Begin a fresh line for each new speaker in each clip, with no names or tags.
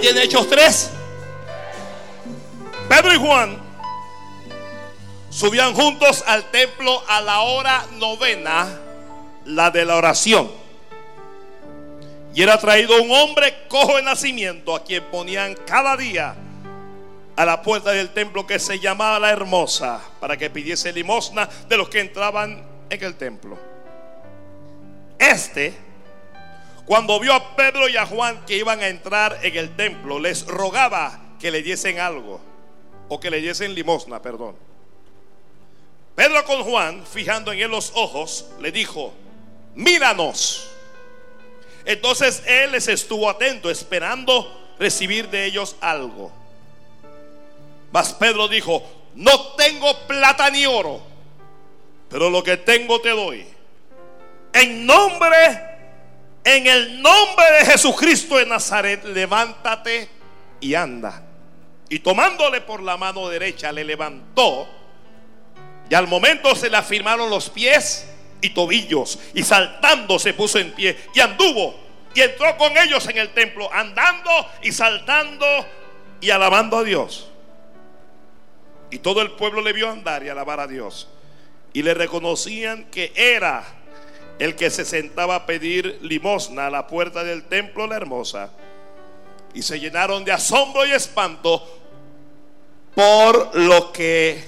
Allí en Hechos 3, Pedro y Juan subían juntos al templo a la hora novena, la de la oración. Y era traído un hombre cojo de nacimiento a quien ponían cada día a la puerta del templo que se llamaba la hermosa para que pidiese limosna de los que entraban en el templo. Este, cuando vio a Pedro y a Juan que iban a entrar en el templo, les rogaba que le diesen algo o que le diesen limosna, perdón. Pedro con Juan, fijando en él los ojos, le dijo, míranos. Entonces él les estuvo atento, esperando recibir de ellos algo. Mas Pedro dijo, no tengo plata ni oro, pero lo que tengo te doy. En nombre, en el nombre de Jesucristo de Nazaret, levántate y anda. Y tomándole por la mano derecha, le levantó. Y al momento se le afirmaron los pies y tobillos. Y saltando se puso en pie y anduvo. Y entró con ellos en el templo, andando y saltando y alabando a Dios. Y todo el pueblo le vio andar y alabar a Dios. Y le reconocían que era el que se sentaba a pedir limosna a la puerta del templo la hermosa. Y se llenaron de asombro y espanto por lo que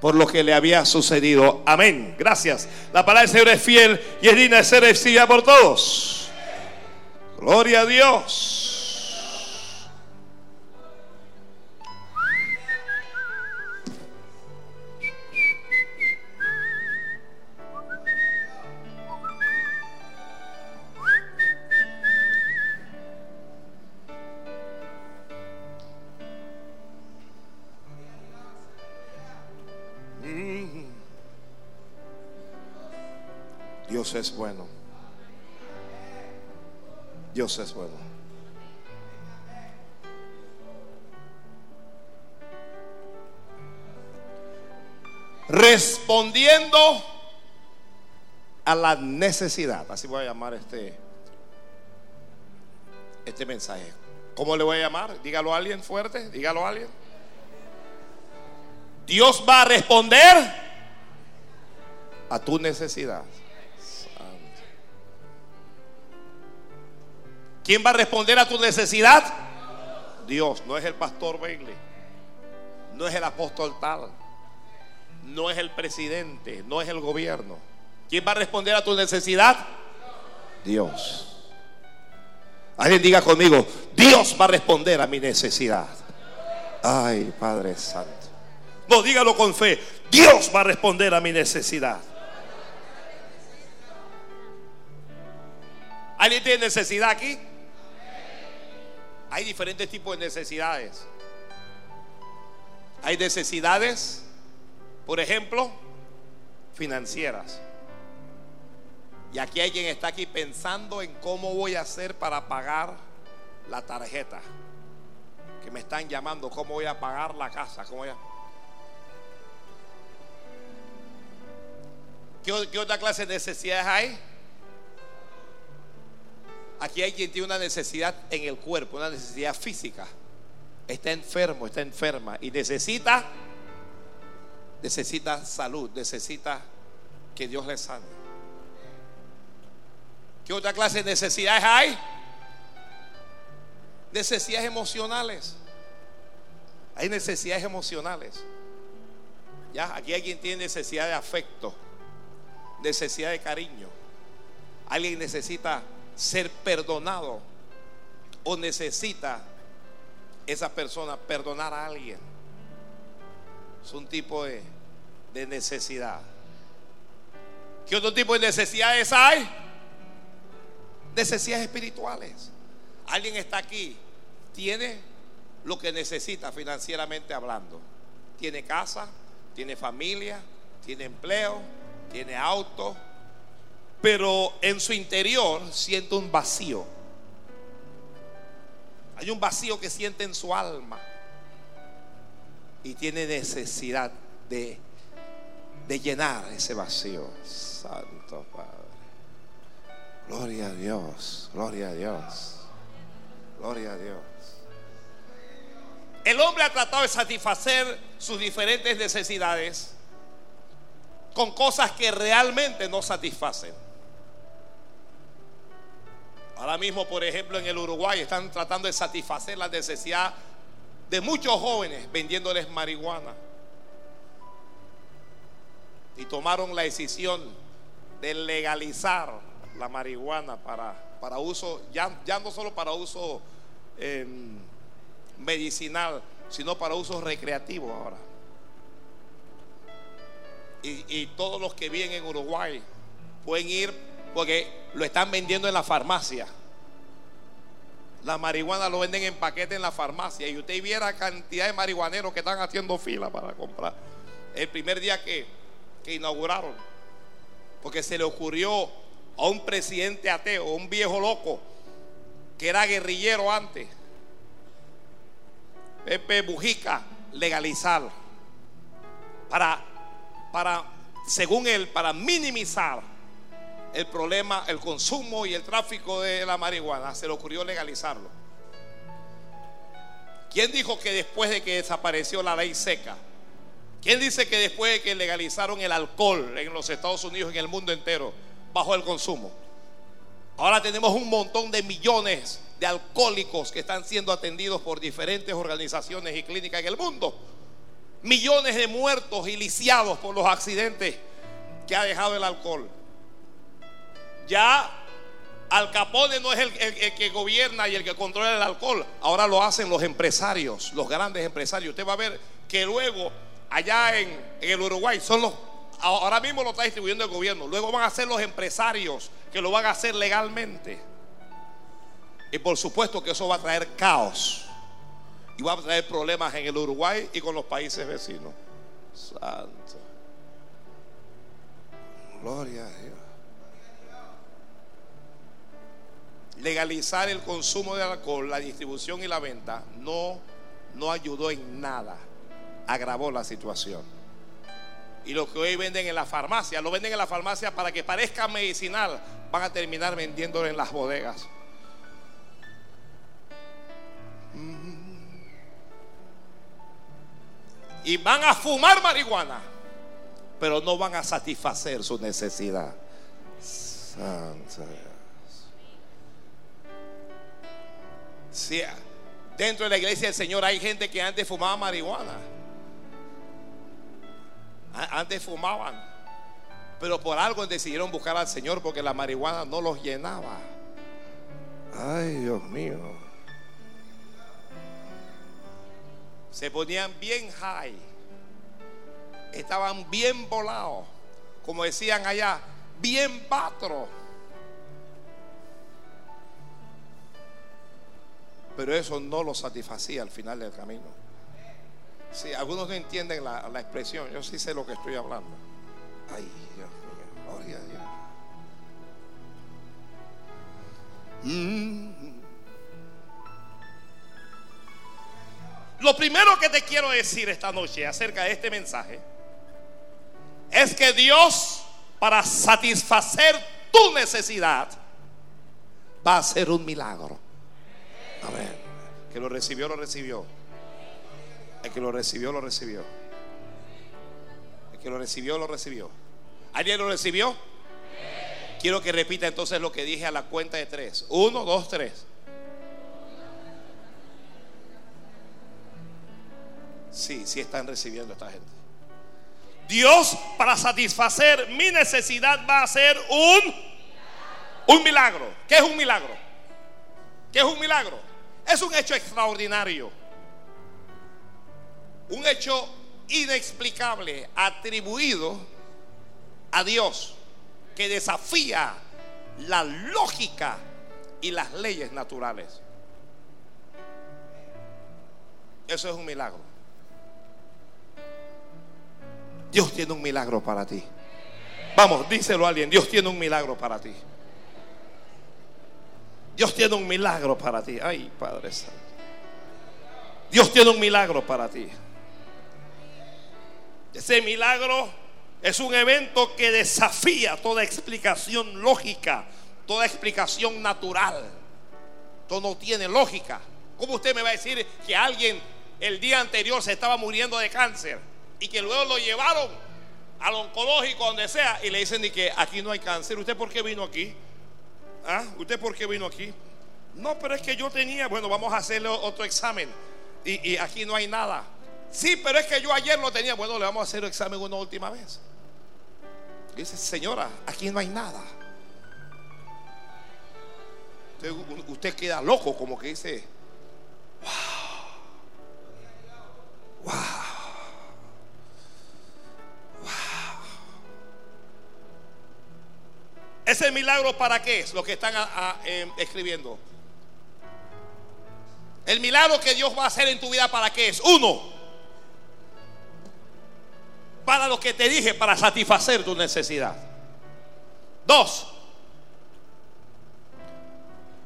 por lo que le había sucedido. Amén. Gracias. La palabra del Señor es fiel y es digna de ser recibida por todos. Gloria a Dios. Dios es bueno. Dios es bueno. Respondiendo a la necesidad. Así voy a llamar este, este mensaje. ¿Cómo le voy a llamar? Dígalo a alguien fuerte. Dígalo a alguien. Dios va a responder a tu necesidad. ¿Quién va a responder a tu necesidad? Dios, no es el pastor Bailey, no es el apóstol tal, no es el presidente, no es el gobierno. ¿Quién va a responder a tu necesidad? Dios. Alguien diga conmigo, Dios va a responder a mi necesidad. Ay, Padre Santo. No, dígalo con fe. Dios va a responder a mi necesidad. ¿Alguien tiene necesidad aquí? Hay diferentes tipos de necesidades. Hay necesidades, por ejemplo, financieras. Y aquí hay quien está aquí pensando en cómo voy a hacer para pagar la tarjeta. Que me están llamando, cómo voy a pagar la casa, cómo voy. ¿Qué, ¿Qué, otra clase de necesidades hay? Aquí hay quien tiene una necesidad en el cuerpo, una necesidad física. Está enfermo, está enferma y necesita, necesita salud, necesita que Dios le sane. ¿Qué otra clase de necesidades hay? Necesidades emocionales. Hay necesidades emocionales. Ya, aquí hay quien tiene necesidad de afecto, necesidad de cariño. Alguien necesita ser perdonado o necesita esa persona perdonar a alguien. Es un tipo de, de necesidad. ¿Qué otro tipo de necesidades hay? Necesidades espirituales. Alguien está aquí, tiene lo que necesita financieramente hablando. Tiene casa, tiene familia, tiene empleo, tiene auto, pero en su interior siente un vacío. Hay un vacío que siente en su alma y tiene necesidad de, de llenar ese vacío. Santo Padre. Gloria a Dios, gloria a Dios, Gloria a Dios. El hombre ha tratado de satisfacer sus diferentes necesidades con cosas que realmente no satisfacen. Ahora mismo, por ejemplo, en el Uruguay están tratando de satisfacer la necesidad de muchos jóvenes vendiéndoles marihuana. Y tomaron la decisión de legalizar la marihuana para, para uso, ya, ya no solo para uso em, medicinal, sino para uso recreativo ahora. Y, y todos los que viven en Uruguay pueden ir porque lo están vendiendo en la farmacia. La marihuana lo venden en paquete en la farmacia. Y usted viera cantidad de marihuaneros que están haciendo fila para comprar. El primer día que, que inauguraron. Porque se le ocurrió a un presidente ateo, un viejo loco, que era guerrillero antes, Pepe Bujica, legalizar. Para, para, según él, para minimizar el problema, el consumo y el tráfico de la marihuana, se le ocurrió legalizarlo. ¿Quién dijo que después de que desapareció la ley seca? ¿Quién dice que después de que legalizaron el alcohol en los Estados Unidos y en el mundo entero bajó el consumo? Ahora tenemos un montón de millones de alcohólicos que están siendo atendidos por diferentes organizaciones y clínicas en el mundo. Millones de muertos y lisiados por los accidentes que ha dejado el alcohol. Ya Al Capone no es el, que gobierna y el que controla el alcohol. Ahora lo hacen los empresarios, los grandes empresarios. Usted va a ver que luego allá en, en el Uruguay son los ahora mismo lo está distribuyendo el gobierno. Luego van a ser los empresarios que lo van a hacer legalmente. Y por supuesto que eso va a traer caos. Y va a traer problemas en el Uruguay y con los países vecinos. Santo. Gloria a Dios. Legalizar el consumo de alcohol, la distribución y la venta no, no ayudó en nada, agravó la situación. Y lo que hoy venden en la farmacia, lo venden en la farmacia para que parezca medicinal, van a terminar vendiéndolo en las bodegas. Y van a fumar marihuana, pero no van a satisfacer su necesidad. Santa. Dentro de la iglesia del Señor hay gente que antes fumaba marihuana. Antes fumaban. Pero por algo decidieron buscar al Señor porque la marihuana no los llenaba. Ay, Dios mío. Se ponían bien high. Estaban bien volados. Como decían allá, bien patro. Pero eso no lo satisfacía al final del camino. Si algunos no entienden la, expresión, yo sí sé lo que estoy hablando. Ay, Dios mío, gloria a Dios. Mm. Lo primero que te quiero decir esta noche acerca de este mensaje es que Dios, para satisfacer tu necesidad, va a hacer un milagro. Amén. Que lo recibió, lo recibió. El que lo recibió, lo recibió. El que lo recibió, lo recibió. ¿Alguien lo recibió? Quiero que repita entonces lo que dije a la cuenta de tres. Uno, dos, tres. Sí, sí están recibiendo esta gente. Dios para satisfacer mi necesidad va a hacer un, un milagro. ¿Qué es un milagro? ¿Qué es un milagro? Es un hecho extraordinario. Un hecho inexplicable atribuido a Dios que desafía la lógica y las leyes naturales. Eso es un milagro. Dios tiene un milagro para ti. Vamos, díselo a alguien. Dios tiene un milagro para ti. Dios tiene un milagro para ti. Ay, Padre Santo. Dios tiene un milagro para ti. Ese milagro es un evento que desafía toda explicación lógica, toda explicación natural, Esto no tiene lógica. ¿Cómo usted me va a decir que alguien el día anterior se estaba muriendo de cáncer y que luego lo llevaron al oncológico, donde sea, y le dicen que aquí no hay cáncer? ¿Usted por qué vino aquí? ¿Ah? ¿Usted por qué vino aquí? No, pero es que yo tenía, bueno, vamos a hacerle otro examen y, y aquí no hay nada. Sí, pero es que yo ayer lo tenía. Bueno, le vamos a hacer el examen una última vez. Dice, señora, aquí no hay nada. Usted, queda loco, como que dice, wow, wow. ¿Ese milagro para qué es lo que están em, escribiendo? El milagro que Dios va a hacer en tu vida para qué es? Uno, para lo que te dije, para satisfacer tu necesidad. Dos,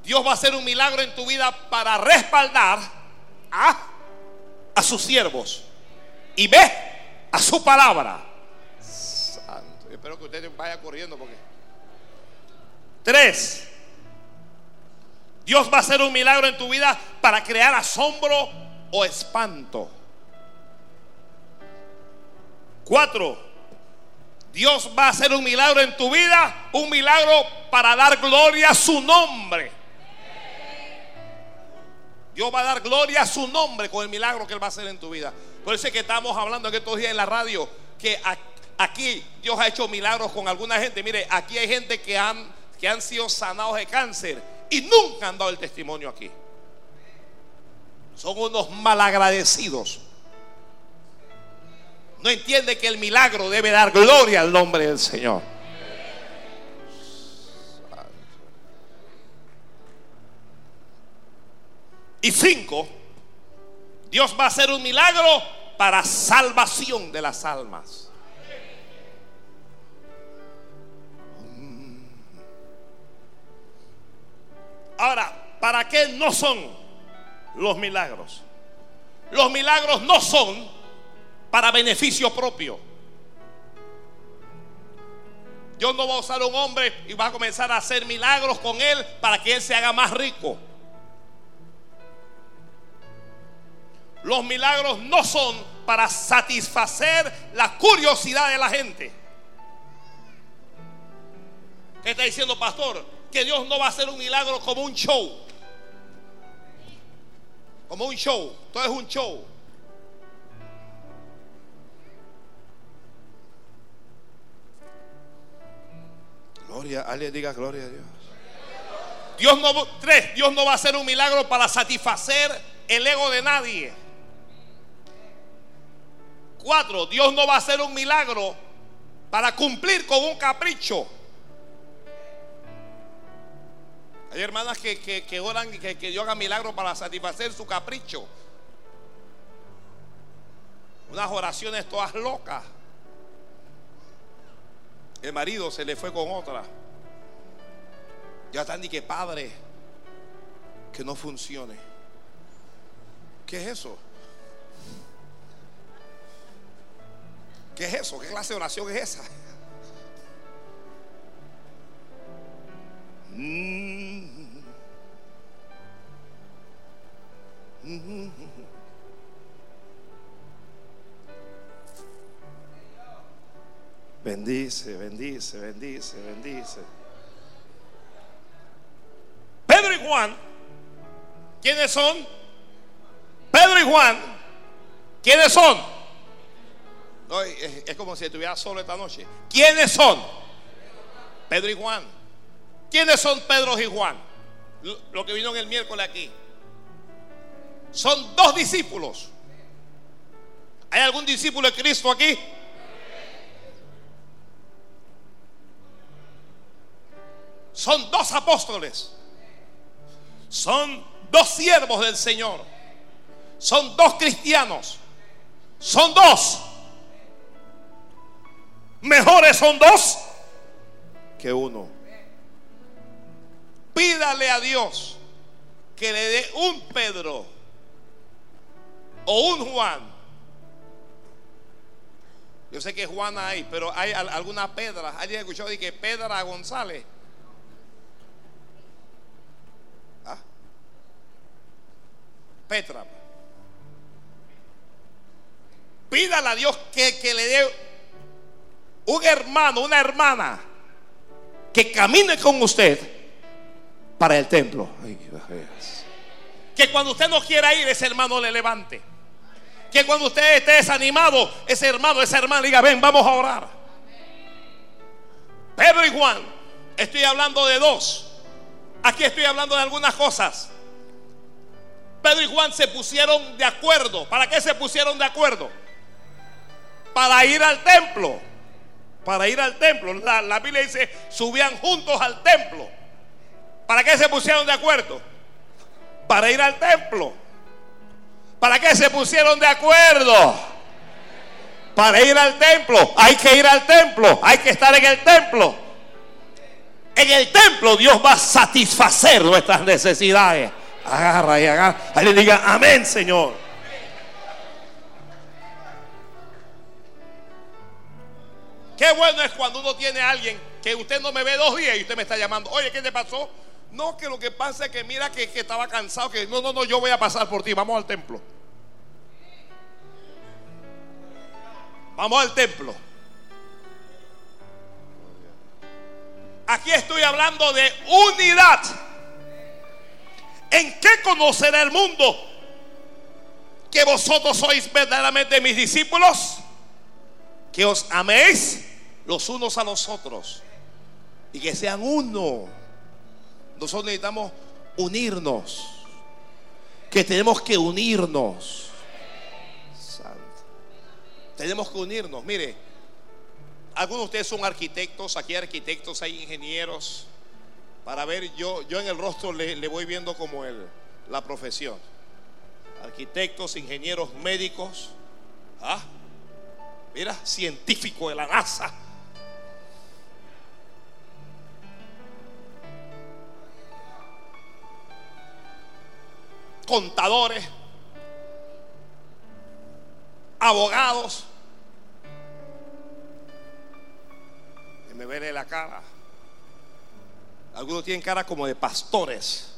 Dios va a hacer un milagro en tu vida para respaldar a, a sus siervos. Y ve a su palabra. Santo. Espero que ustedes vayan corriendo porque. Tres. Dios va a hacer un milagro en tu vida para crear asombro o espanto. Cuatro. Dios va a hacer un milagro en tu vida, un milagro para dar gloria a su nombre. Dios va a dar gloria a su nombre con el milagro que Él va a hacer en tu vida. Por eso es que estamos hablando que estos días en la radio, que aquí Dios ha hecho milagros con alguna gente. Mire, aquí hay gente que han, que han sido sanados de cáncer y nunca han dado el testimonio aquí. Son unos malagradecidos. No entiende que el milagro debe dar gloria al nombre del Señor. Y cinco, Dios va a hacer un milagro para salvación de las almas. Ahora, ¿para qué no son los milagros? Los milagros no son para beneficio propio. Dios no va a usar un hombre y va a comenzar a hacer milagros con él para que él se haga más rico. Los milagros no son para satisfacer la curiosidad de la gente. ¿Qué está diciendo, pastor? Que Dios no va a hacer un milagro como un show. Como un show. Todo es un show. Gloria, alguien diga gloria a Dios. Dios no, tres, Dios no va a hacer un milagro para satisfacer el ego de nadie. Cuatro, Dios no va a hacer un milagro para cumplir con un capricho. Hay hermanas que, que, oran que, que Dios haga milagro para satisfacer su capricho. Unas oraciones todas locas. El marido se le fue con otra. Ya están ni que padre que no funcione. ¿Qué es eso? ¿Qué es eso? ¿Qué clase de oración es esa? Bendice, bendice, bendice, bendice. Pedro y Juan, ¿quiénes son? Pedro y Juan, ¿quiénes son? es, como si estuviera solo esta noche. ¿Quiénes son? Pedro y Juan. ¿Quiénes son Pedro y Juan? Lo, que vino en el miércoles aquí. Son dos discípulos. ¿Hay algún discípulo de Cristo aquí? Son dos apóstoles. Son dos siervos del Señor. Son dos cristianos. Son dos. Mejores son dos que uno. Pídale a Dios que le dé un Pedro o un Juan. Yo sé que Juan hay, pero hay alguna Pedra. ¿Alguien escuchado de que Pedra González? ¿Ah? Petra. Pídale a Dios que, que le dé un hermano, una hermana que camine con usted para el templo. Que cuando usted no quiera ir, ese hermano le levante. Que cuando usted esté desanimado, ese hermano, esa hermana diga, ven, vamos a orar. Pedro y Juan, estoy hablando de dos. Aquí estoy hablando de algunas cosas. Pedro y Juan se pusieron de acuerdo. ¿Para qué se pusieron de acuerdo? Para ir al templo. Para ir al templo. La, la Biblia dice, subían juntos al templo. ¿Para qué se pusieron de acuerdo? Para ir al templo. ¿Para qué se pusieron de acuerdo? Para ir al templo. Hay que ir al templo. Hay que estar en el templo. En el templo Dios va a satisfacer nuestras necesidades. Agarra y agarra. Ahí le diga, amén, Señor. Qué bueno es cuando uno tiene a alguien que usted no me ve dos días y usted me está llamando. Oye, ¿qué te pasó? No, que lo que pasa es que mira que, que estaba cansado, que no, no, no, yo voy a pasar por ti. Vamos al templo. Vamos al templo. Aquí estoy hablando de unidad. ¿En qué conocerá el mundo que vosotros sois verdaderamente mis discípulos? Que os améis los unos a los otros y que sean uno. Nosotros necesitamos unirnos. Que tenemos que unirnos. Tenemos que unirnos. Mire, algunos de ustedes son arquitectos, aquí hay arquitectos, hay ingenieros. Para ver, yo, yo en el rostro le, voy viendo como el, la profesión. Arquitectos, ingenieros, médicos. ¿Ah? Mira, científico de la NASA. Contadores. Abogados. Y me veré la cara. Algunos tienen cara como de pastores.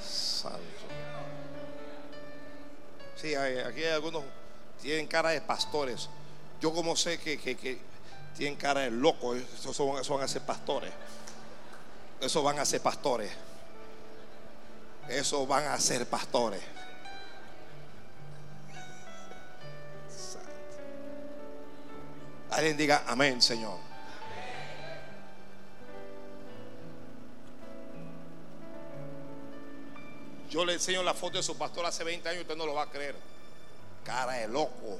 Santo. Sí, aquí hay algunos tienen cara de pastores. Yo como sé que, tienen cara de locos, esos, van a ser pastores. Esos van a ser pastores. Esos van a ser pastores. Alguien diga amén, Señor. Yo le enseño la foto de su pastor hace 20 años, usted no lo va a creer. Cara de loco.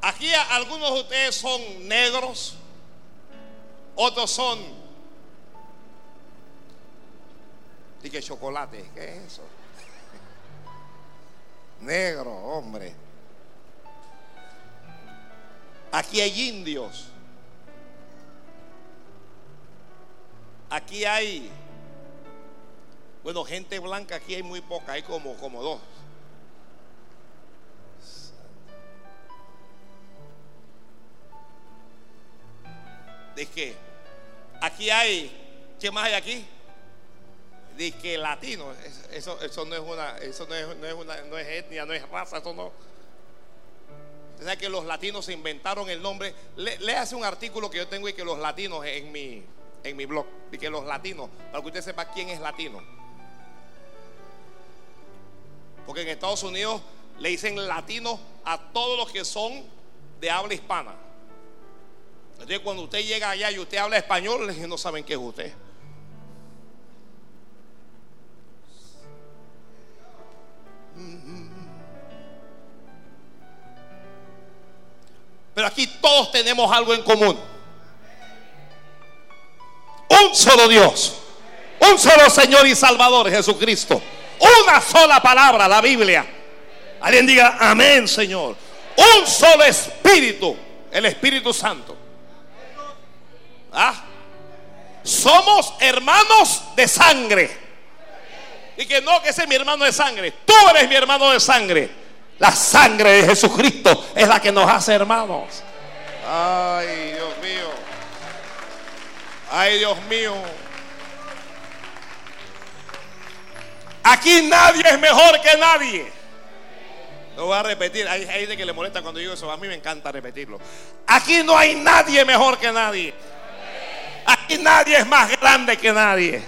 Aquí algunos de ustedes son negros, otros son que chocolate, ¿qué es eso? Negro, hombre. Aquí hay indios. Aquí hay, bueno, gente blanca, aquí hay muy poca, hay como, como dos. de que aquí hay, ¿qué más hay aquí? Que latino, eso, eso no es una, eso no es, no es una, no es etnia, no es raza, eso no. O que los latinos se inventaron el nombre. Le, hace un artículo que yo tengo y que los latinos en mi, en mi blog, y que los latinos, para que usted sepa quién es latino. Porque en Estados Unidos le dicen latino a todos los que son de habla hispana. Entonces cuando usted llega allá y usted habla español, no saben qué es usted. Pero aquí todos tenemos algo en común. Un solo Dios. Un solo Señor y Salvador Jesucristo. Una sola palabra, la Biblia. Alguien diga, amén, Señor. Un solo Espíritu, el Espíritu Santo. ¿Ah? Somos hermanos de sangre. Y que no, que ese es mi hermano de sangre. Tú eres mi hermano de sangre. La sangre de Jesucristo es la que nos hace hermanos. Ay, Dios mío. Ay, Dios mío. Aquí nadie es mejor que nadie. Lo voy a repetir. Hay gente que le molesta cuando digo eso. A mí me encanta repetirlo. Aquí no hay nadie mejor que nadie. Aquí nadie es más grande que nadie.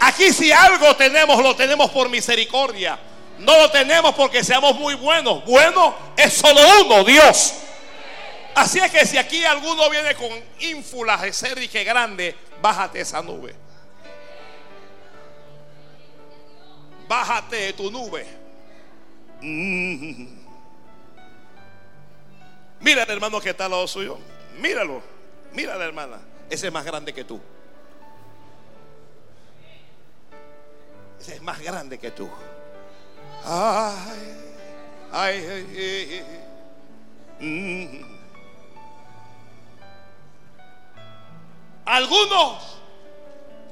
Aquí si algo tenemos, lo tenemos por misericordia. No lo tenemos porque seamos muy buenos. Bueno es solo uno, Dios. Así es que si aquí alguno viene con ínfulas de ser y que grande, bájate esa nube. Bájate de tu nube. Mm. Mira al hermano que está al lado suyo. Míralo. Mira hermana. Ese es más grande que tú. Ese es más grande que tú. Ay, ay, mm. Algunos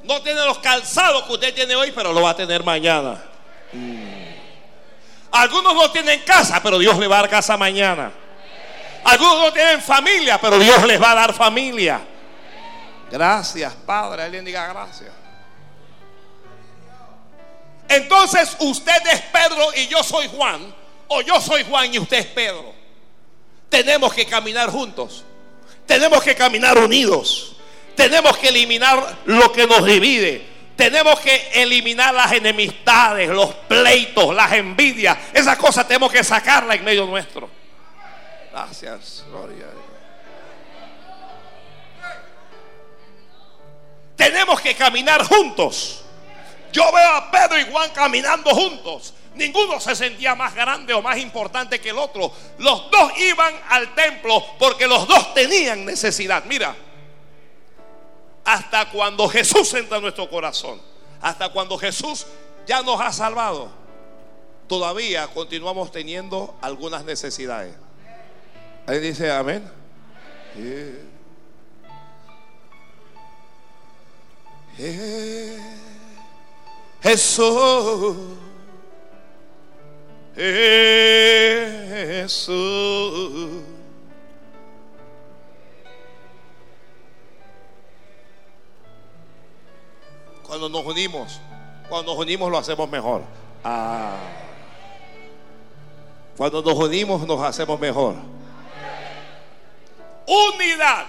no tienen los calzados que usted tiene hoy, pero lo va a tener mañana. Mm. Algunos no tienen casa, pero Dios le va a dar casa mañana. Algunos no tienen familia, pero Dios les va a dar familia. Gracias, Padre. Alguien diga gracias. Entonces usted es Pedro y yo soy Juan. O yo soy Juan y usted es Pedro. Tenemos que caminar juntos. Tenemos que caminar unidos. Tenemos que eliminar lo que nos divide. Tenemos que eliminar las enemistades, los pleitos, las envidias. Esas cosas tenemos que sacarlas en medio nuestro. Gracias, gloria Tenemos que caminar juntos. Yo veo a Pedro y Juan caminando juntos. Ninguno se sentía más grande o más importante que el otro. Los dos iban al templo porque los dos tenían necesidad. Mira, hasta cuando Jesús entra en nuestro corazón, hasta cuando Jesús ya nos ha salvado, todavía continuamos teniendo algunas necesidades. Ahí dice amén. Jesús. Jesús. Cuando nos unimos, cuando nos unimos lo hacemos mejor. Ah. Cuando nos unimos nos hacemos mejor. Unidad.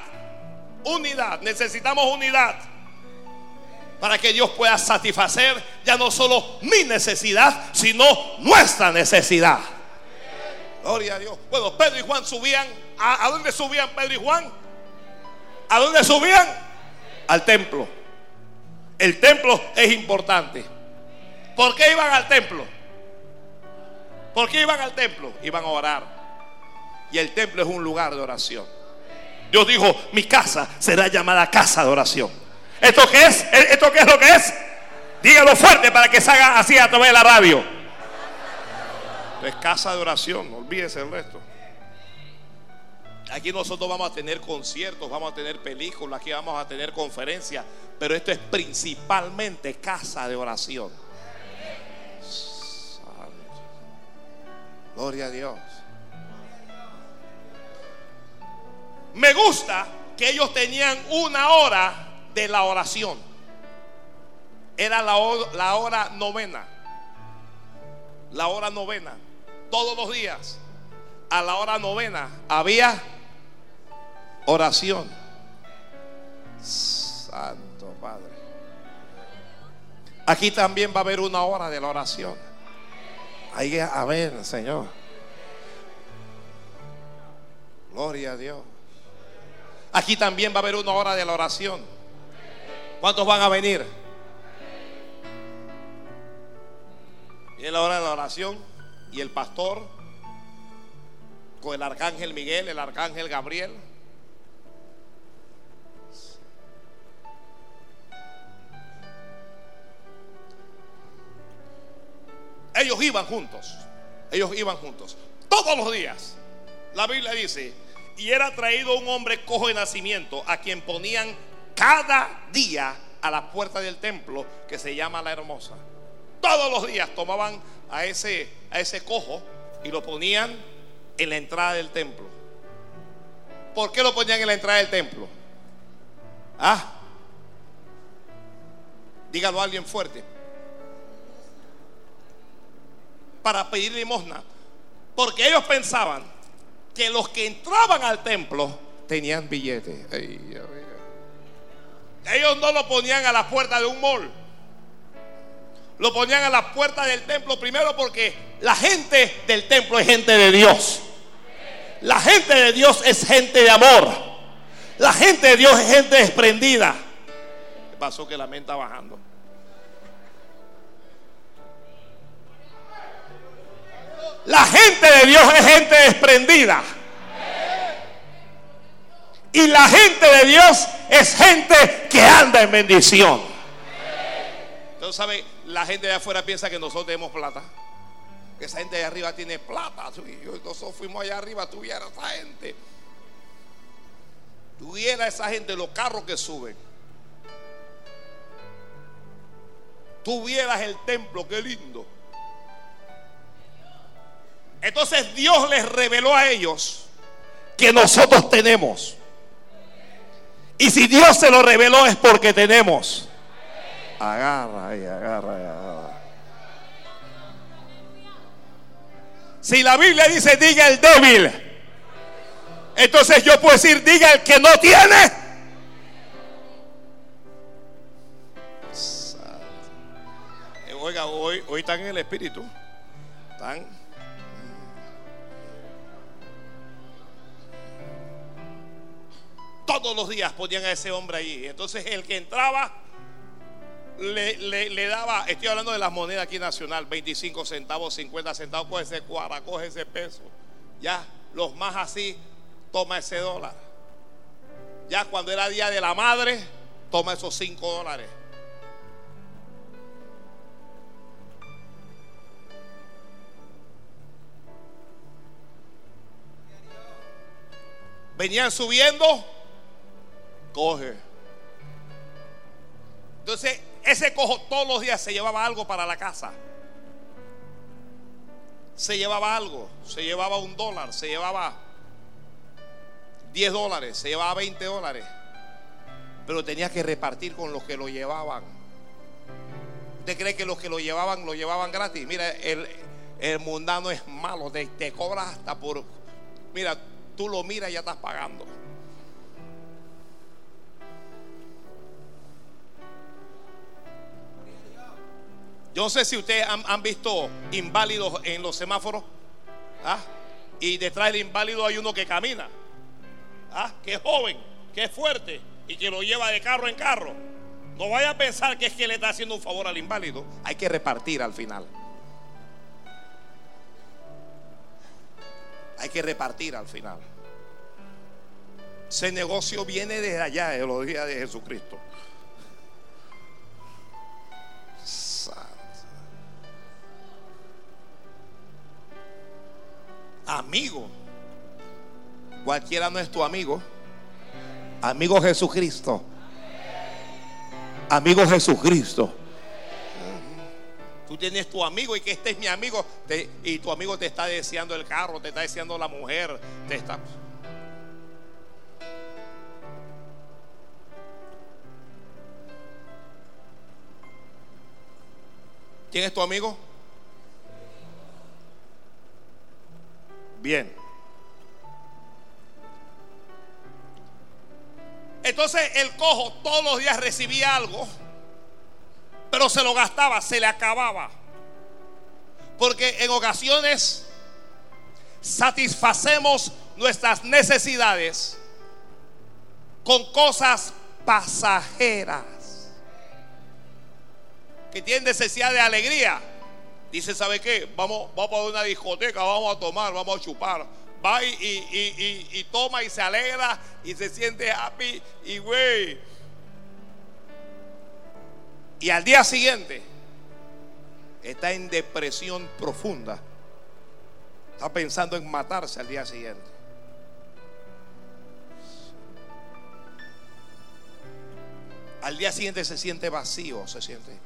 Unidad. Necesitamos unidad. Para que Dios pueda satisfacer ya no solo mi necesidad, sino nuestra necesidad. Gloria a Dios. Bueno, Pedro y Juan subían. ¿A, ¿A dónde subían Pedro y Juan? ¿A dónde subían? Al templo. El templo es importante. ¿Por qué iban al templo? ¿Por qué iban al templo? Iban a orar. Y el templo es un lugar de oración. Dios dijo, mi casa será llamada casa de oración. ¿Esto qué es? ¿Esto qué es lo que es? Dígalo fuerte para que salga así a través de la radio. Es casa de oración, no olvídese el resto. Aquí nosotros vamos a tener conciertos, vamos a tener películas, aquí vamos a tener conferencias, pero esto es principalmente casa de oración. Gloria a Dios. Me gusta que ellos tenían una hora de la oración. Era la hora, la hora novena. La hora novena. Todos los días. A la hora novena había oración. Santo Padre. Aquí también va a haber una hora de la oración. Ahí, a ver, Señor. Gloria a Dios. Aquí también va a haber una hora de la oración. ¿Cuántos van a venir? Y la hora de la oración y el pastor con el arcángel Miguel, el arcángel Gabriel. Ellos iban juntos. Ellos iban juntos. Todos los días. La Biblia dice, y era traído un hombre cojo de nacimiento a quien ponían cada día a la puerta del templo que se llama la hermosa. Todos los días tomaban a ese, a ese cojo y lo ponían en la entrada del templo. ¿Por qué lo ponían en la entrada del templo? Ah, Dígalo a alguien fuerte. Para pedir limosna. Porque ellos pensaban que los que entraban al templo tenían billetes. Ellos no lo ponían a la puerta de un mall. Lo ponían a la puerta del templo primero porque la gente del templo es gente de Dios. La gente de Dios es gente de amor. La gente de Dios es gente desprendida. ¿Qué pasó que la mente está bajando? La gente de Dios es gente desprendida. Y la gente de Dios es gente que anda en bendición. Entonces, ¿sabe? La gente de afuera piensa que nosotros tenemos plata. Que esa gente de arriba tiene plata. Nosotros fuimos allá arriba, tuviera esa gente. Tuviera esa gente los carros que suben. Tuvieras el templo, qué lindo. Entonces Dios les reveló a ellos que nosotros tenemos. Y si Dios se lo reveló es porque tenemos. Agarra y agarra y agarra. Si la Biblia dice diga el débil, entonces yo puedo decir diga el que no tiene. Oiga, hoy, hoy están en el espíritu. Están Todos los días ponían a ese hombre ahí. Entonces el que entraba le, daba, estoy hablando de las monedas aquí nacional, 25 centavos, 50 centavos, puede ser cuadra, coge ese peso. Ya, los más así, toma ese dólar. Ya cuando era día de la madre, toma esos 5 dólares. Venían subiendo coge. Entonces, ese cojo todos los días se llevaba algo para la casa. Se llevaba algo, se llevaba un dólar, se llevaba 10 dólares, se llevaba 20 dólares. Pero tenía que repartir con los que lo llevaban. ¿Usted cree que los que lo llevaban lo llevaban gratis? Mira, el, el mundano es malo, te, te cobra hasta por... Mira, tú lo miras y ya estás pagando. Yo no sé si ustedes han, visto inválidos en los semáforos. ¿ah? Y detrás del inválido hay uno que camina. ¿ah? Que es joven, que es fuerte y que lo lleva de carro en carro. No vaya a pensar que es que le está haciendo un favor al inválido. Hay que repartir al final. Hay que repartir al final. Ese negocio viene desde allá, de los días de Jesucristo. Amigo. Cualquiera no es tu amigo. Amigo Jesucristo. Amigo Jesucristo. Tú tienes tu amigo y que este es mi amigo. y tu amigo te está deseando el carro, te está deseando la mujer. Te está. ¿Quién es tu amigo? Bien. Entonces el cojo todos los días recibía algo, pero se lo gastaba, se le acababa. Porque en ocasiones satisfacemos nuestras necesidades con cosas pasajeras que tienen necesidad de alegría Dice, ¿sabe qué? Vamos, vamos a una discoteca, vamos a tomar, vamos a chupar. Va y, toma y se alegra y se siente happy y güey. Y al día siguiente está en depresión profunda. Está pensando en matarse al día siguiente. Al día siguiente se siente vacío, se siente.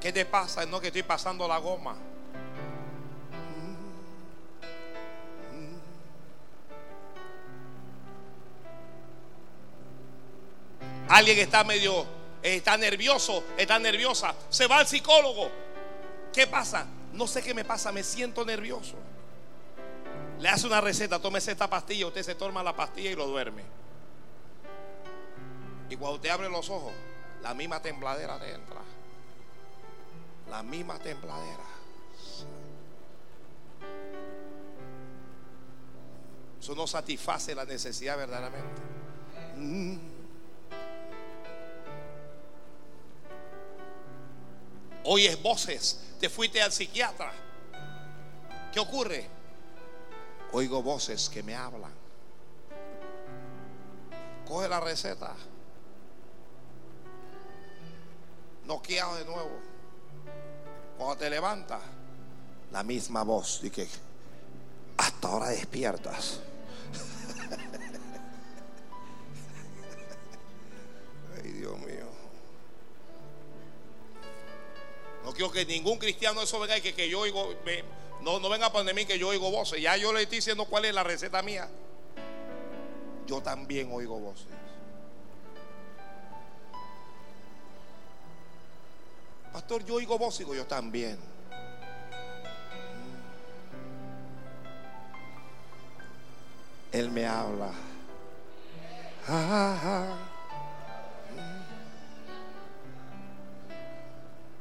¿Qué te pasa? No, que estoy pasando la goma. Alguien está medio, está nervioso, está nerviosa. Se va al psicólogo. ¿Qué pasa? No sé qué me pasa, me siento nervioso. Le hace una receta, tómese esta pastilla, usted se toma la pastilla y lo duerme. Y cuando usted abre los ojos, la misma tembladera te entra. La misma tembladera. Eso no satisface la necesidad verdaderamente. Mm. Oyes voces, te fuiste al psiquiatra. ¿Qué ocurre? Oigo voces que me hablan. Coge la receta. Noqueado de nuevo. Cuando te levantas, la misma voz. Y que hasta ahora despiertas. Ay, Dios mío. No quiero que ningún cristiano eso venga y que, que yo oigo. no, no venga a poner mí que yo oigo voces. Ya yo le estoy diciendo cuál es la receta mía. Yo también oigo voces. Pastor, yo oigo voces. Digo, yo también. Él me habla.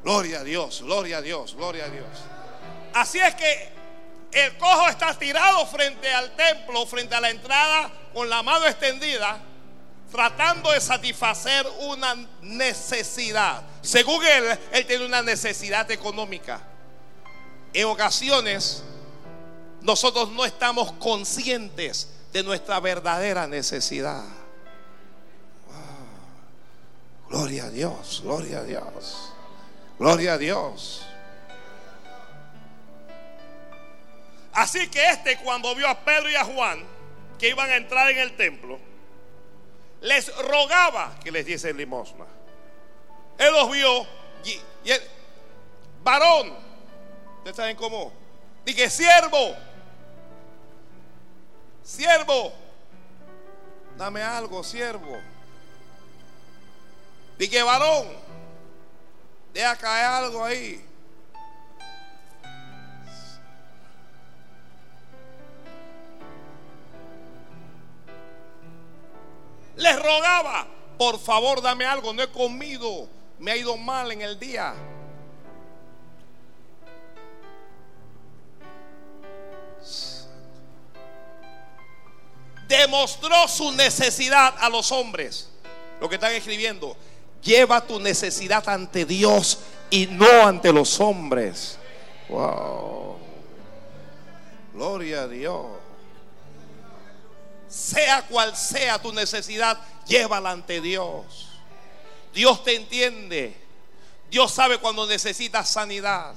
Gloria a Dios, gloria a Dios, gloria a Dios. Así es que el cojo está tirado frente al templo, frente a la entrada, con la mano extendida, tratando de satisfacer una necesidad. Según él, él tiene una necesidad económica. En ocasiones, nosotros no estamos conscientes de nuestra verdadera necesidad. Gloria a Dios, gloria a Dios, gloria a Dios. Así que este cuando vio a Pedro y a Juan que iban a entrar en el templo, les rogaba que les diese limosna. Él los vio y, el varón, ¿ustedes saben cómo? Dije, siervo, siervo, dame algo, siervo. Dije, varón, deja caer algo ahí. Les rogaba, por favor dame algo, no he comido, me ha ido mal en el día. Demostró su necesidad a los hombres. Lo que están escribiendo, lleva tu necesidad ante Dios y no ante los hombres. Wow. Gloria a Dios. Sea cual sea tu necesidad, llévala ante Dios. Dios te entiende. Dios sabe cuando necesitas sanidad.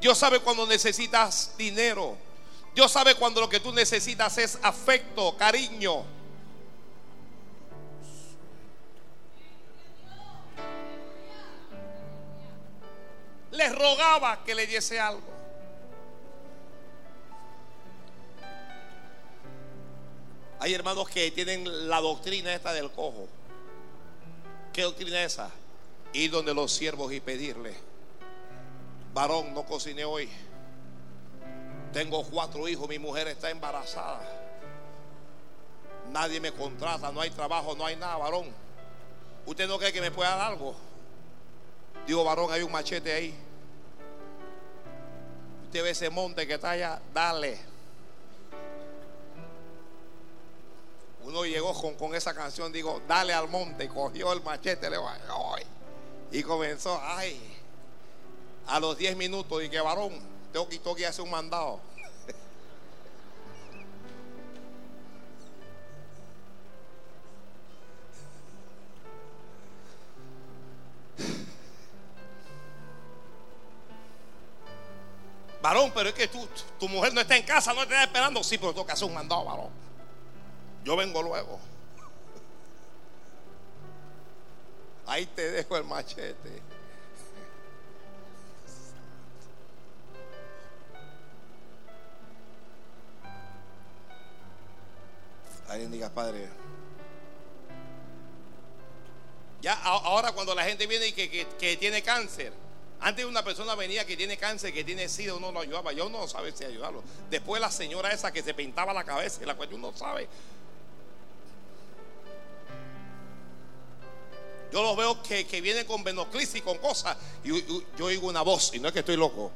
Dios sabe cuando necesitas dinero. Dios sabe cuando lo que tú necesitas es afecto, cariño. Les rogaba que le diese algo. Hay hermanos que tienen la doctrina esta del cojo. ¿Qué doctrina es esa? Ir donde los siervos y pedirle. Varón, no cociné hoy. Tengo cuatro hijos, mi mujer está embarazada. Nadie me contrata, no hay trabajo, no hay nada, varón. ¿Usted no cree que me pueda dar algo? Digo, varón, hay un machete ahí. Usted ve ese monte que está allá, dale. Uno llegó con, esa canción, digo, dale al monte, cogió el machete, le y comenzó, ay, a los 10 minutos, que varón, tengo que, tengo que hacer un mandado. varón, pero es que tu, tu mujer no está en casa, no está esperando. Sí, pero tengo que hacer un mandado, varón. Yo vengo luego. Ahí te dejo el machete. Alguien diga, Padre, Ya ahora cuando la gente viene y que, tiene cáncer, antes una persona venía que tiene cáncer, que tiene sida, uno lo ayudaba. Yo no sabe si ayudarlo. Después la señora esa que se pintaba la cabeza, la cual uno sabe. Yo los veo que, que vienen con venoclisis y con cosas. Y, y yo oigo una voz, y no es que estoy loco.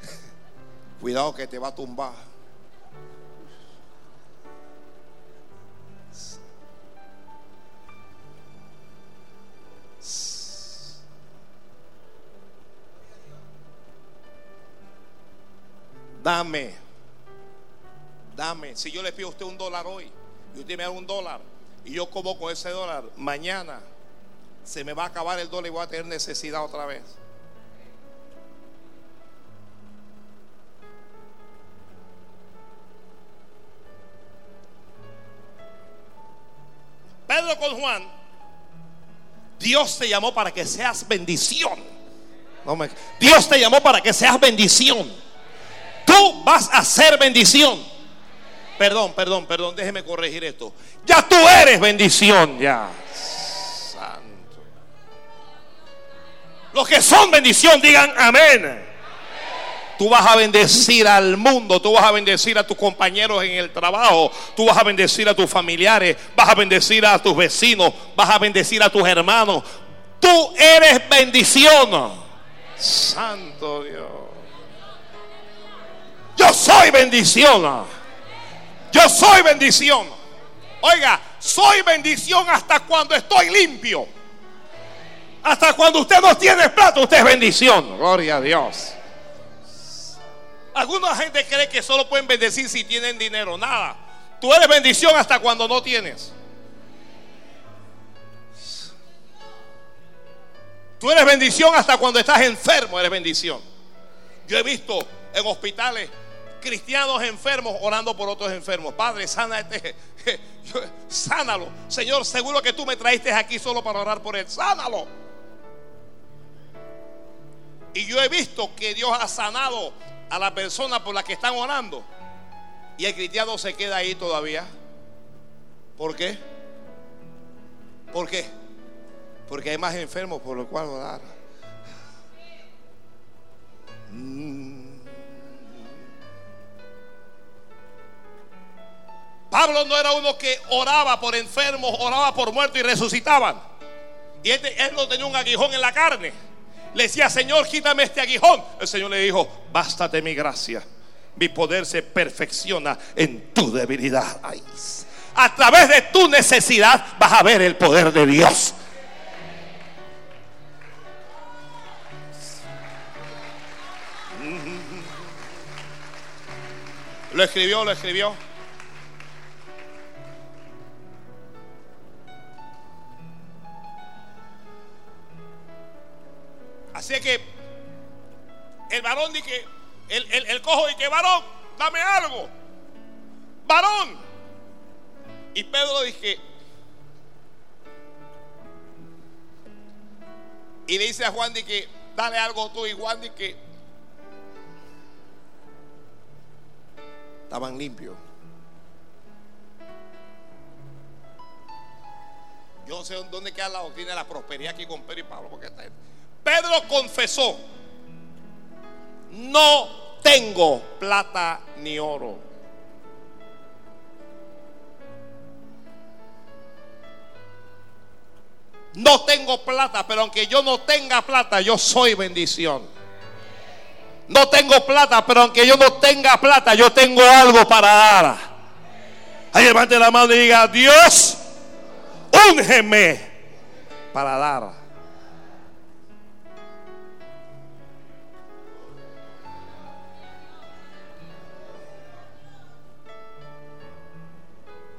Cuidado que te va a tumbar. Dame, dame. Si yo le pido a usted un dólar hoy y usted me da un dólar y yo como con ese dólar, mañana se me va a acabar el dólar y voy a tener necesidad otra vez. Pedro con Juan, Dios te llamó para que seas bendición. Dios te llamó para que seas bendición. Tú vas a ser bendición. Perdón, perdón, perdón, déjeme corregir esto. Ya tú eres bendición, ya. Los que son bendición, digan amén. Tú vas a bendecir al mundo, tú vas a bendecir a tus compañeros en el trabajo, tú vas a bendecir a tus familiares, vas a bendecir a tus vecinos, vas a bendecir a tus hermanos. Tú eres bendición. Santo Dios. Yo soy bendición. Yo soy bendición. Oiga, soy bendición hasta cuando estoy limpio. Hasta cuando usted no tiene plato, usted es bendición. Gloria a Dios. Alguna gente cree que solo pueden bendecir si tienen dinero. Nada. Tú eres bendición hasta cuando no tienes. Tú eres bendición hasta cuando estás enfermo, eres bendición. Yo he visto en hospitales cristianos enfermos orando por otros enfermos. Padre, sana este, sánalo. Señor, seguro que tú me traiste aquí solo para orar por él. Sánalo. Y yo he visto que Dios ha sanado a la persona por la que están orando. Y el cristiano se queda ahí todavía. ¿Por qué? ¿Por qué? Porque hay más enfermos por lo cual orar. Mm. Pablo no era uno que oraba por enfermos, oraba por muertos y resucitaban. Y él, él no tenía un aguijón en la carne. Le decía, Señor, quítame este aguijón. El Señor le dijo, bástate mi gracia. Mi poder se perfecciona en tu debilidad. A través de tu necesidad vas a ver el poder de Dios. Lo escribió, lo escribió. Así que el varón dice, el, el, el cojo dice, varón, dame algo. Varón. Y Pedro dice, y le dice a Juan que dale algo tú y Juan que estaban limpios. Yo no sé dónde queda la doctrina de la prosperidad aquí con Pedro y Pablo, porque está Pedro confesó, no tengo plata ni oro. No tengo plata, pero aunque yo no tenga plata, yo soy bendición. No tengo plata, pero aunque yo no tenga plata, yo tengo algo para dar. Ahí levante la mano y diga, Dios, úngeme para dar.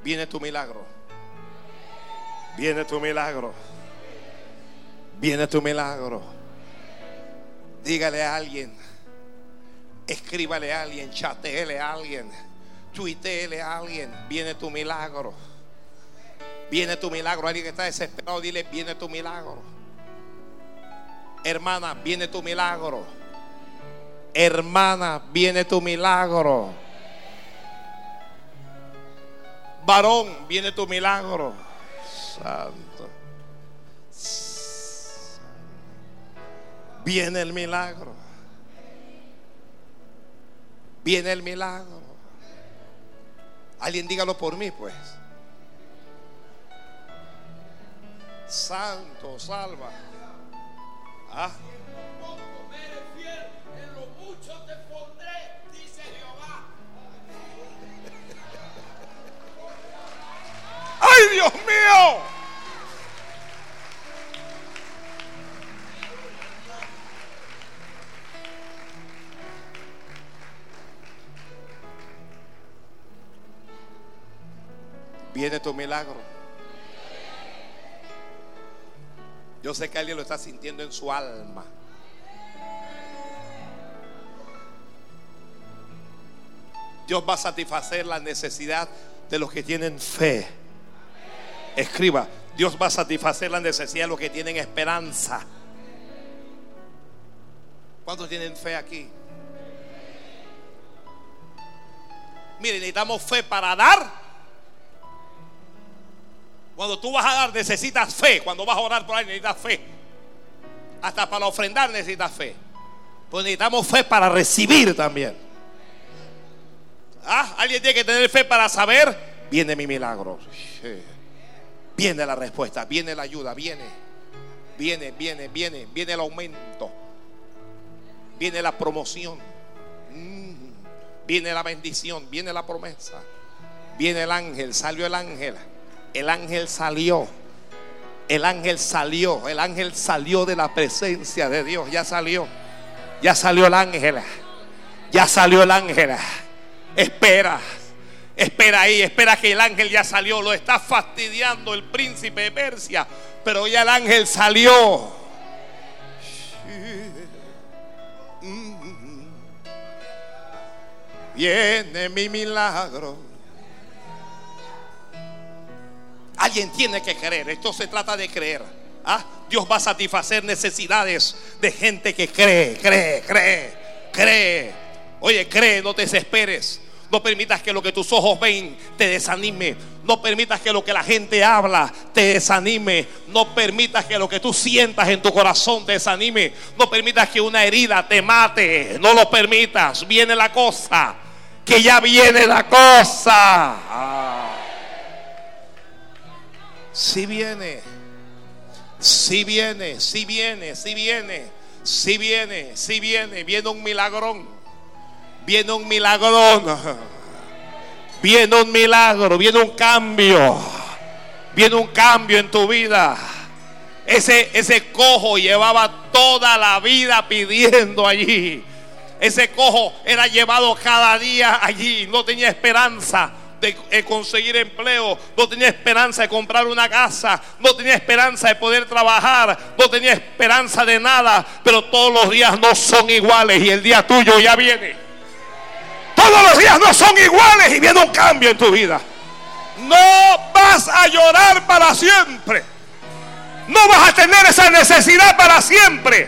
Viene tu milagro. Viene tu milagro. Viene tu milagro. Dígale a alguien. Escríbale a alguien. Chateele a alguien. Tuiteele a alguien. Viene tu milagro. Viene tu milagro. Alguien que está desesperado, dile, viene tu milagro. Hermana, viene tu milagro. Hermana, viene tu milagro varón, viene tu milagro. Santo. Viene el milagro. Viene el milagro. Alguien dígalo por mí, pues. Santo, salva. Ah. ¡Ay, Dios mío! Viene tu milagro. Yo sé que alguien lo está sintiendo en su alma. Dios va a satisfacer la necesidad de los que tienen fe. Escriba, Dios va a satisfacer la necesidad de los que tienen esperanza. ¿Cuántos tienen fe aquí? Mire, necesitamos fe para dar cuando tú vas a dar necesitas fe. Cuando vas a orar por ahí necesitas fe. Hasta para ofrendar necesitas fe. Pues necesitamos fe para recibir también. ¿Ah? Alguien tiene que tener fe para saber, viene mi milagro. Viene la respuesta, viene la ayuda, viene. Viene, viene, viene, viene el aumento. Viene la promoción. Mm. Viene la bendición, viene la promesa. Viene el ángel, salió el ángel el ángel salió. El ángel salió, el ángel salió de la presencia de Dios, ya salió. Ya salió el ángel. Ya salió el ángel. Espera. Espera ahí, espera que el ángel ya salió. Lo está fastidiando el príncipe de Persia. Pero ya el ángel salió. Viene mi milagro. Alguien tiene que creer. Esto se trata de creer. ¿Ah? Dios va a satisfacer necesidades de gente que cree, cree, cree, cree. Oye, cree, no te desesperes. No permitas que lo que tus ojos ven te desanime. No permitas que lo que la gente habla te desanime. No permitas que lo que tú sientas en tu corazón te desanime. No permitas que una herida te mate. No lo permitas. Viene la cosa. Que ya viene la cosa. Ah. Si viene, si viene, si viene, si viene, si viene, si viene, viene un milagrón, viene un milagrón, viene un milagro, viene un cambio, viene un cambio en tu vida. Ese, ese cojo llevaba toda la vida pidiendo allí. Ese cojo era llevado cada día allí, no tenía esperanza de eh, conseguir empleo, no tenía esperanza de comprar una casa, no tenía esperanza de poder trabajar, no tenía esperanza de nada, pero todos los días no son iguales y el día tuyo ya viene. Todos los días no son iguales y viene un cambio en tu vida. No vas a llorar para siempre. No vas a tener esa necesidad para siempre.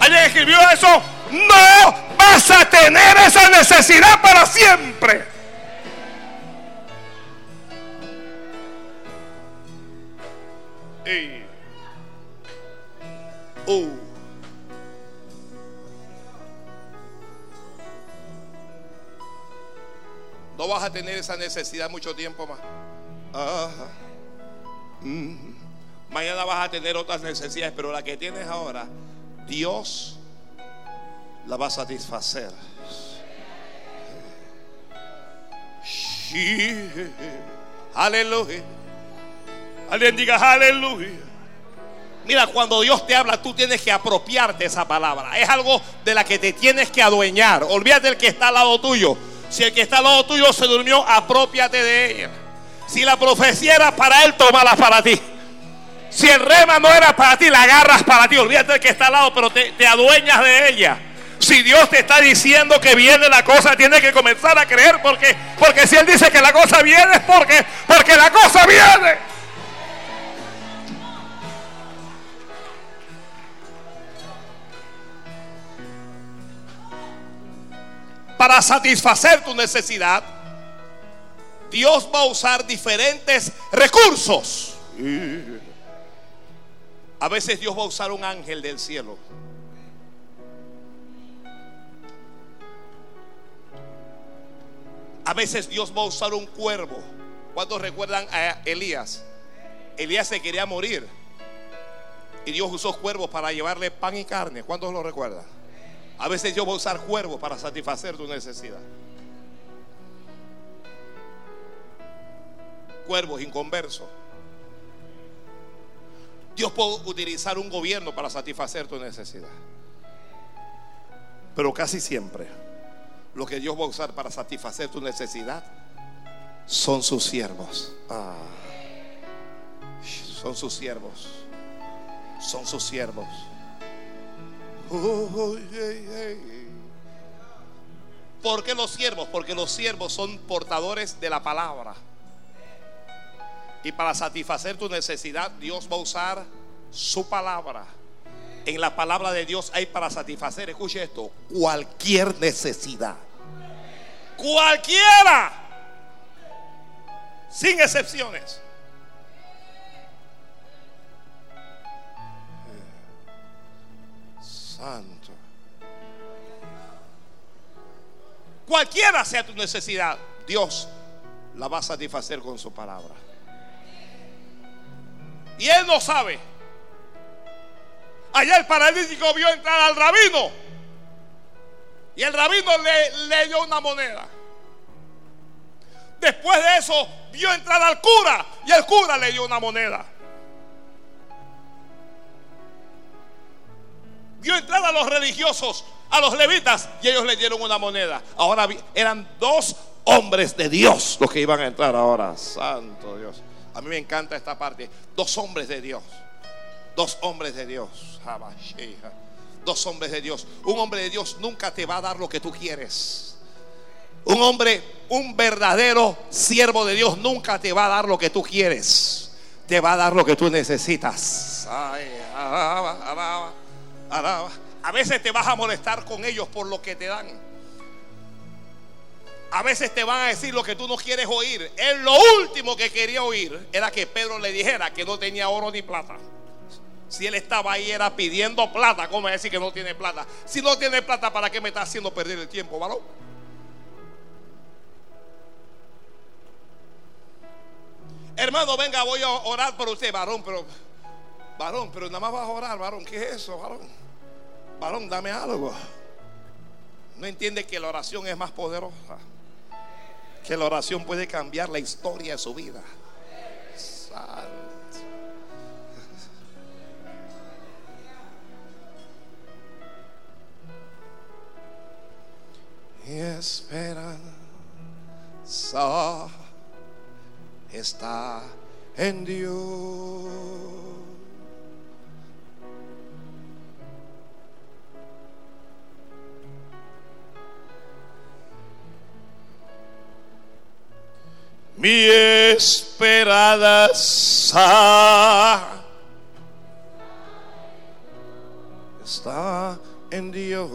¿Alguien escribió eso? No vas a tener esa necesidad para siempre. No vas a tener esa necesidad mucho tiempo más. Mm. Mañana vas a tener otras necesidades, pero la que tienes ahora, Dios la va a satisfacer. Aleluya. Alguien diga aleluya. Mira, cuando Dios te habla, tú tienes que apropiarte esa palabra. Es algo de la que te tienes que adueñar. Olvídate del que está al lado tuyo. Si el que está al lado tuyo se durmió, apropiate de ella. Si la profecía era para él, tómala para ti. Si el rema no era para ti, la agarras para ti. Olvídate del que está al lado, pero te, te adueñas de ella. Si Dios te está diciendo que viene la cosa, tienes que comenzar a creer porque, porque si Él dice que la cosa viene es porque, satisfacer tu necesidad, Dios va a usar diferentes recursos. A veces Dios va a usar un ángel del cielo. A veces Dios va a usar un cuervo. ¿Cuántos recuerdan a Elías? Elías se quería morir. Y Dios usó cuervos para llevarle pan y carne. ¿Cuántos lo recuerdan? A veces Dios va a usar cuervos para satisfacer tu necesidad. Cuervos inconversos. Dios puede utilizar un gobierno para satisfacer tu necesidad. Pero casi siempre lo que Dios va a usar para satisfacer tu necesidad son sus siervos. Ah. son sus siervos. Son sus siervos. ¿Por qué los siervos? Porque los siervos son portadores de la palabra. Y para satisfacer tu necesidad, Dios va a usar su palabra. En la palabra de Dios hay para satisfacer, escuche esto, cualquier necesidad. Cualquiera. Sin excepciones. Cualquiera sea tu necesidad, Dios la va a satisfacer con su palabra. Y él no sabe. Allá el paralítico vio entrar al rabino. Y el rabino le, le dio una moneda. Después de eso vio entrar al cura y el cura le dio una moneda. Vio entrar a los religiosos, a los levitas y ellos le dieron una moneda. Ahora eran dos hombres de Dios los que iban a entrar ahora. Santo Dios. A mí me encanta esta parte. Dos hombres de Dios. Dos hombres de Dios. Dos hombres de Dios. Un hombre de Dios nunca te va a dar lo que tú quieres. Un hombre, un verdadero siervo de Dios nunca te va a dar lo que tú quieres. Te va a dar lo que tú necesitas. A veces te vas a molestar con ellos por lo que te dan. A veces te van a decir lo que tú no quieres oír. Él lo último que quería oír era que Pedro le dijera que no tenía oro ni plata. Si él estaba ahí era pidiendo plata, ¿cómo decir que no tiene plata? Si no tiene plata, ¿para qué me está haciendo perder el tiempo, varón? Hermano, venga, voy a orar por usted, varón, pero varón, pero nada más vas a orar, varón. ¿Qué es eso, varón? Varón, dame algo. No entiende que la oración es más poderosa que la oración puede cambiar la historia de su vida. Y esperanza está en Dios. Mi esperanza está en Dios.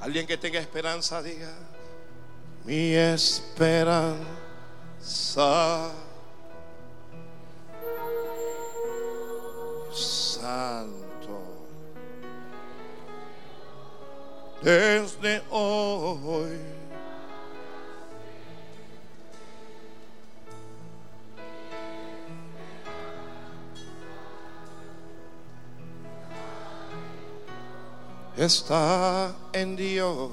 Alguien que tenga esperanza, diga, mi esperanza. Santo, desde hoy. Está en Dios.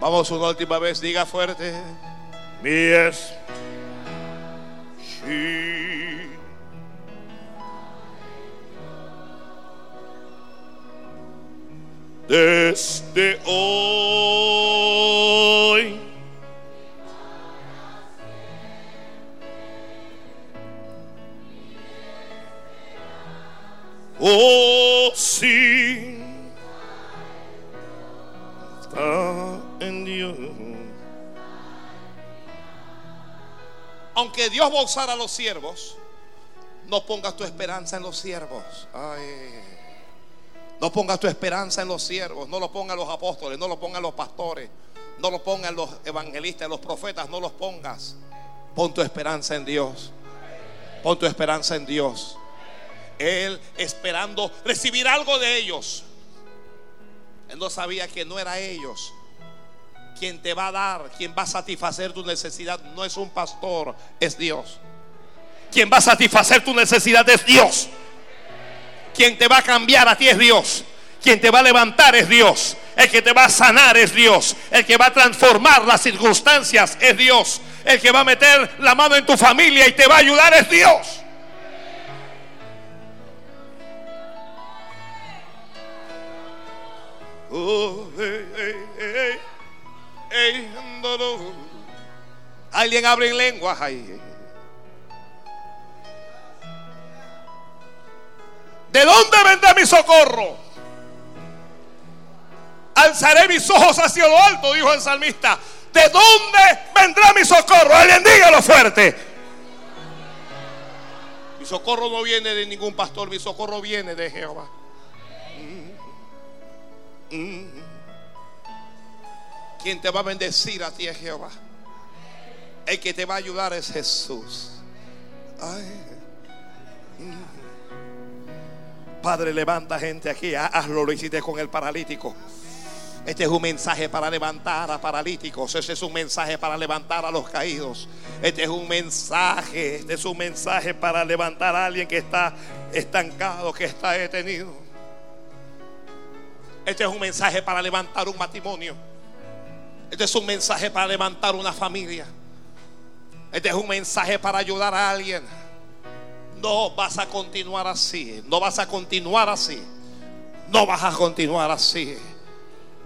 Vamos una última vez, diga fuerte. Mi es. Desde hoy Oh, sí. Está en Dios. Aunque Dios va a usar a los siervos, no pongas tu esperanza en los siervos. No pongas tu esperanza en los siervos, no lo pongan los apóstoles, no lo pongan los pastores, no lo pongan los evangelistas, los profetas, no los pongas. Pon tu esperanza en Dios. Pon tu esperanza en Dios. Él esperando recibir algo de ellos. Él no sabía que no era ellos. Quien te va a dar, quien va a satisfacer tu necesidad, no es un pastor, es Dios. Quien va a satisfacer tu necesidad es Dios. Quien te va a cambiar a ti es Dios. Quien te va a levantar es Dios. El que te va a sanar es Dios. El que va a transformar las circunstancias es Dios. El que va a meter la mano en tu familia y te va a ayudar es Dios. Alguien abre en lengua. ¿De dónde vendrá mi socorro? Alzaré mis ojos hacia lo alto, dijo el salmista. ¿De dónde vendrá mi socorro? Alguien dígalo fuerte. Mi socorro no viene de ningún pastor, mi socorro viene de Jehová. Quien te va a bendecir a ti es Jehová. El que te va a ayudar es Jesús. Padre, levanta gente aquí. Hazlo, lo hiciste con el paralítico. Este es un mensaje para levantar a paralíticos. Este es un mensaje para levantar a los caídos. Este es un mensaje. Este es un mensaje para levantar a alguien que está estancado, que está detenido. Este es un mensaje para levantar un matrimonio. Este es un mensaje para levantar una familia. Este es un mensaje para ayudar a alguien. No vas a continuar así. No vas a continuar así. No vas a continuar así.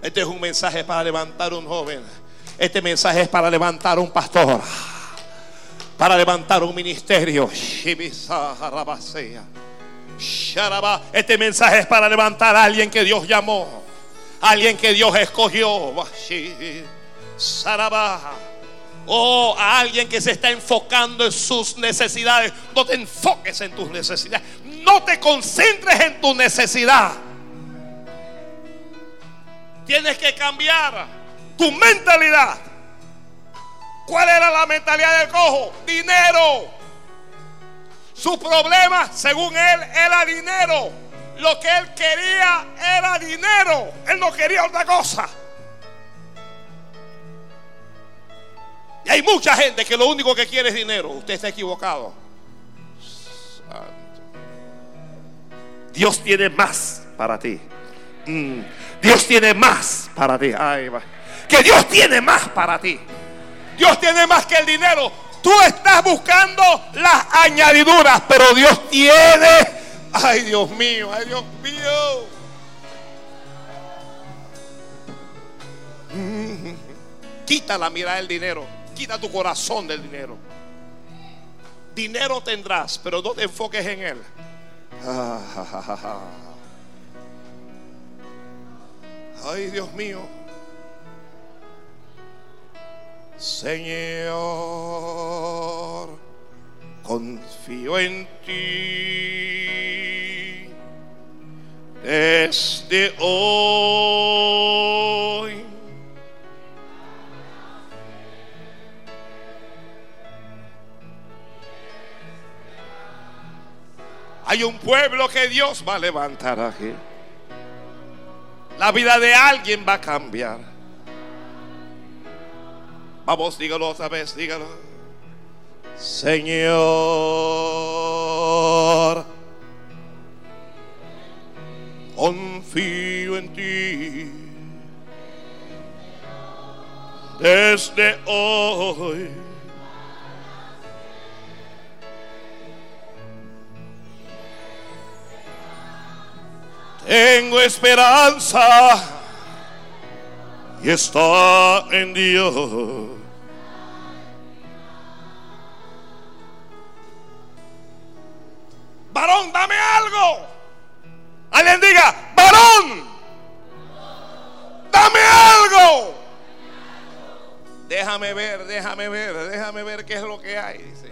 Este es un mensaje para levantar un joven. Este mensaje es para levantar un pastor. Para levantar un ministerio. Este mensaje es para levantar a alguien que Dios llamó. Alguien que Dios escogió. Oh, a alguien que se está enfocando en sus necesidades. No te enfoques en tus necesidades. No te concentres en tu necesidad. Tienes que cambiar tu mentalidad. ¿Cuál era la mentalidad del cojo? Dinero. Su problema, según él, era dinero. Lo que él quería era dinero. Él no quería otra cosa. Y hay mucha gente que lo único que quiere es dinero. Usted está equivocado. Dios tiene más para ti. Mm. Dios tiene más para ti. Que Dios tiene más para ti. Dios tiene más que el dinero. Tú estás buscando las añadiduras, pero Dios tiene. Ay, Dios mío, ay, Dios mío. Quita la mirada del dinero. Quita tu corazón del dinero. Dinero tendrás, pero no te enfoques en él. Ay, Dios mío. Señor, confío en ti desde hoy. Hay un pueblo que Dios va a levantar aquí. La vida de alguien va a cambiar. Vamos, dígalo otra vez, dígalo. Señor, confío en ti. Desde hoy. Tengo esperanza y está en Dios. Varón, dame algo. Alguien diga, varón, dame algo. Déjame ver, déjame ver, déjame ver qué es lo que hay. Dice,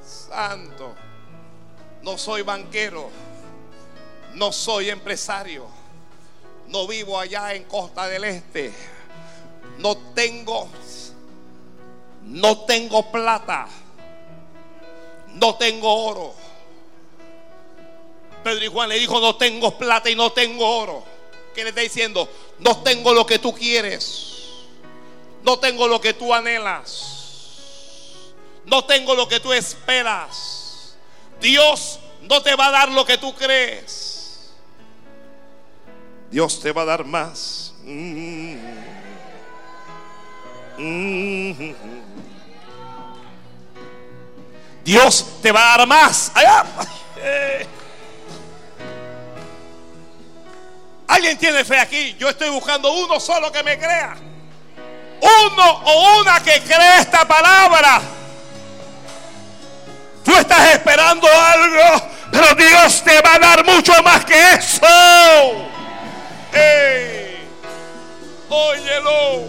santo, no soy banquero no soy empresario. No vivo allá en Costa del Este. No tengo no tengo plata. No tengo oro. Pedro y Juan le dijo, no tengo plata y no tengo oro. que le está diciendo, no tengo lo que tú quieres. No tengo lo que tú anhelas. No tengo lo que tú esperas. Dios no te va a dar lo que tú crees. Dios te va a dar más. Mm. Mm. Dios te va a dar más. ¿Alguien tiene fe aquí? Yo estoy buscando uno solo que me crea. Uno o una que cree esta palabra. Tú estás esperando algo, pero Dios te va a dar mucho más que eso. Óyelo.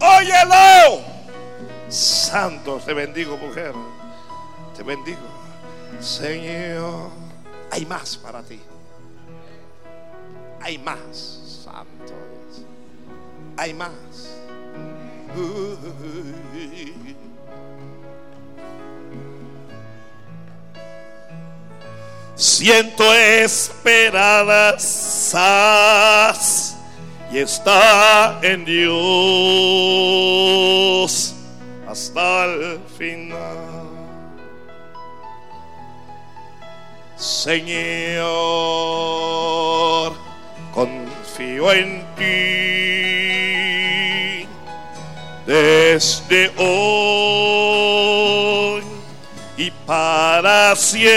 Óyelo. Santo, te bendigo, mujer. Te bendigo. Señor, hay más para ti. Hay más. Santo Hay más. Siento esperadas y está en Dios hasta el final. Señor, confío en ti desde hoy y para siempre.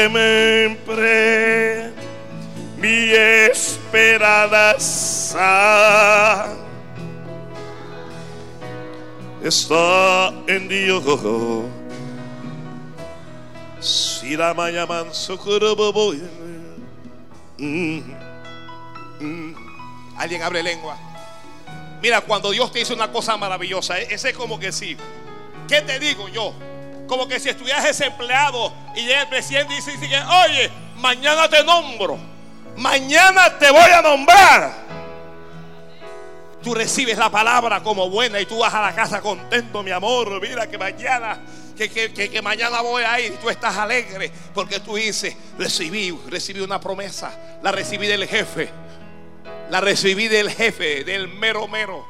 Mi esperanza está en Dios. Si la llaman mm, mm. Alguien abre lengua. Mira, cuando Dios te dice una cosa maravillosa, e-, ese es como que sí. ¿Qué te digo yo? Como que si estuvieras desempleado y llega el presidente y dice oye, mañana te nombro. Mañana te voy a nombrar tú recibes la palabra como buena y tú vas a la casa contento, mi amor. Mira que mañana, que, que, mañana voy a ir tú estás alegre porque tú dices, recibí, recibí una promesa, la recibí del jefe, la recibí del jefe, del mero mero,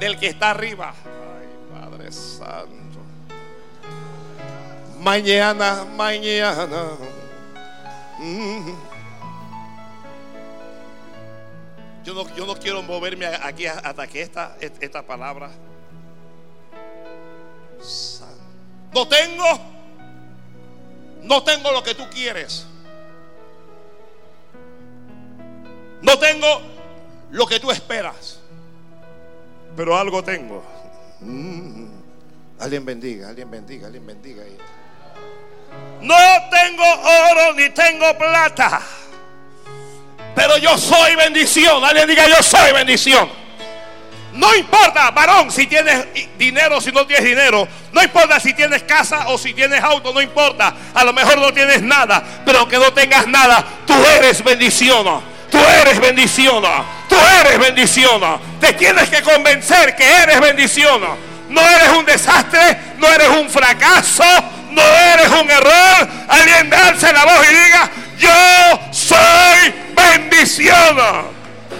del que está arriba. Ay, Padre Santo. Mañana, mañana. Mm. Yo no, quiero moverme aquí hasta que esta, esta palabra. No tengo, no tengo lo que tú quieres. No tengo lo que tú esperas. Pero algo tengo. Mm. Alguien bendiga, alguien bendiga, alguien bendiga. No tengo oro ni tengo plata. Pero yo soy bendición. Alguien diga, yo soy bendición. No importa, varón, si tienes dinero o si no tienes dinero. No importa si tienes casa o si tienes auto, no importa. A lo mejor no tienes nada, pero aunque no tengas nada, tú eres bendición. Tú eres bendición. Tú eres bendición. Te tienes que convencer que eres bendición. No eres un desastre, no eres un fracaso, no eres un error. Alguien darse la voz y diga, yo soy bendición.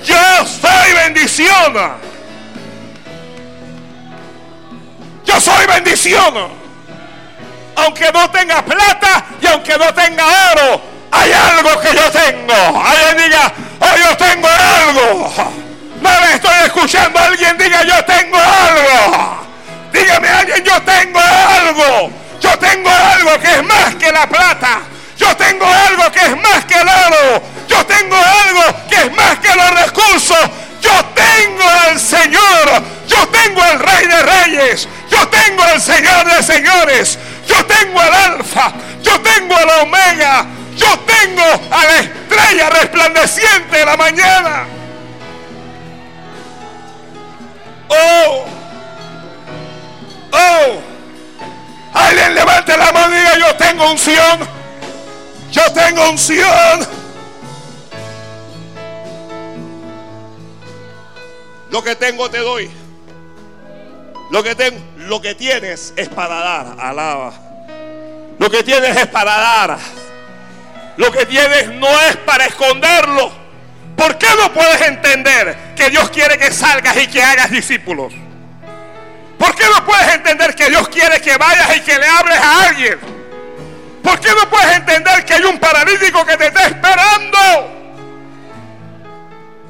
Yo soy bendición. Yo soy bendición. Aunque no tenga plata y aunque no tenga oro, hay algo que yo tengo. Alguien diga, oh, yo tengo algo. No me estoy escuchando. Alguien diga, yo tengo algo. Dígame alguien, yo tengo algo. Yo tengo algo que es más que la plata. Yo tengo algo que es más que el oro. Yo tengo algo que es más que los recursos. Yo tengo al Señor. Yo tengo al Rey de Reyes. Yo tengo al Señor de Señores. Yo tengo al Alfa. Yo tengo al Omega. Yo tengo a la estrella resplandeciente de la mañana. Oh. Oh. Alguien levante la mano y diga yo tengo unción. Yo tengo unción. Lo que tengo te doy. Lo que lo que tienes es para dar, alaba. Lo que tienes es para dar. lo que tienes no es para esconderlo. ¿Por qué no puedes entender que Dios quiere que salgas y que hagas discípulos? ¿Por qué no puedes entender que Dios quiere que vayas y que le hables a alguien? ¿Por qué no puedes entender que hay un paralítico que te está esperando?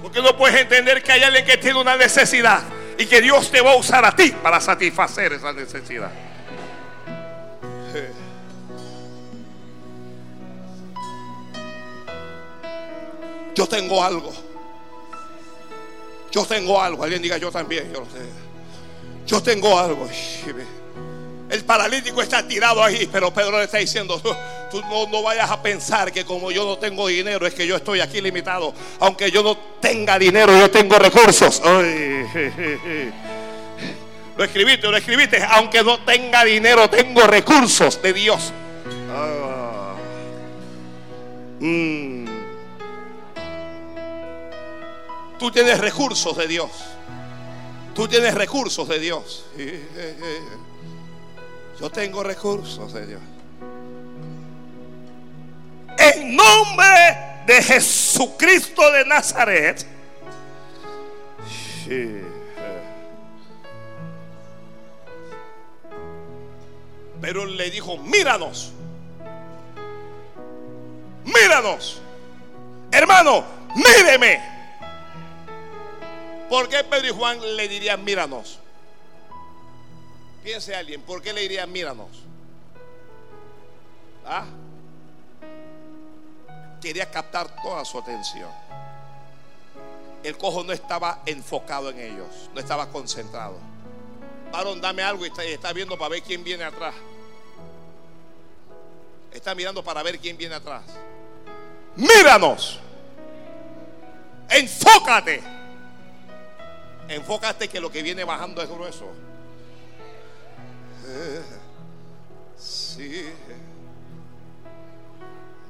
¿Por qué no puedes entender que hay alguien que tiene una necesidad y que Dios te va a usar a ti para satisfacer esa necesidad? Yo tengo algo. Yo tengo algo. Alguien diga yo también. Yo lo sé. Yo tengo algo. El paralítico está tirado ahí, pero Pedro le está diciendo, tú, no, vayas a pensar que como yo no tengo dinero es que yo estoy aquí limitado. Aunque yo no tenga dinero, yo tengo recursos. Lo escribiste, lo escribiste. Aunque no tenga dinero, tengo recursos de Dios. Ah. Mm. Tú tienes recursos de Dios. Tú tienes recursos de Dios. Yo tengo recursos Dios. En nombre de Jesucristo de Nazaret. Pero le dijo, míranos. Míranos. Hermano, míreme. ¿Por qué Pedro y Juan le dirían míranos? Piense alguien, ¿por qué le dirían míranos? ¿Ah? Quería captar toda su atención. El cojo no estaba enfocado en ellos, no estaba concentrado. Varón, dame algo y está, está viendo para ver quién viene atrás. Está mirando para ver quién viene atrás. Míranos. Enfócate. Enfócate que lo que viene bajando es grueso. Sí.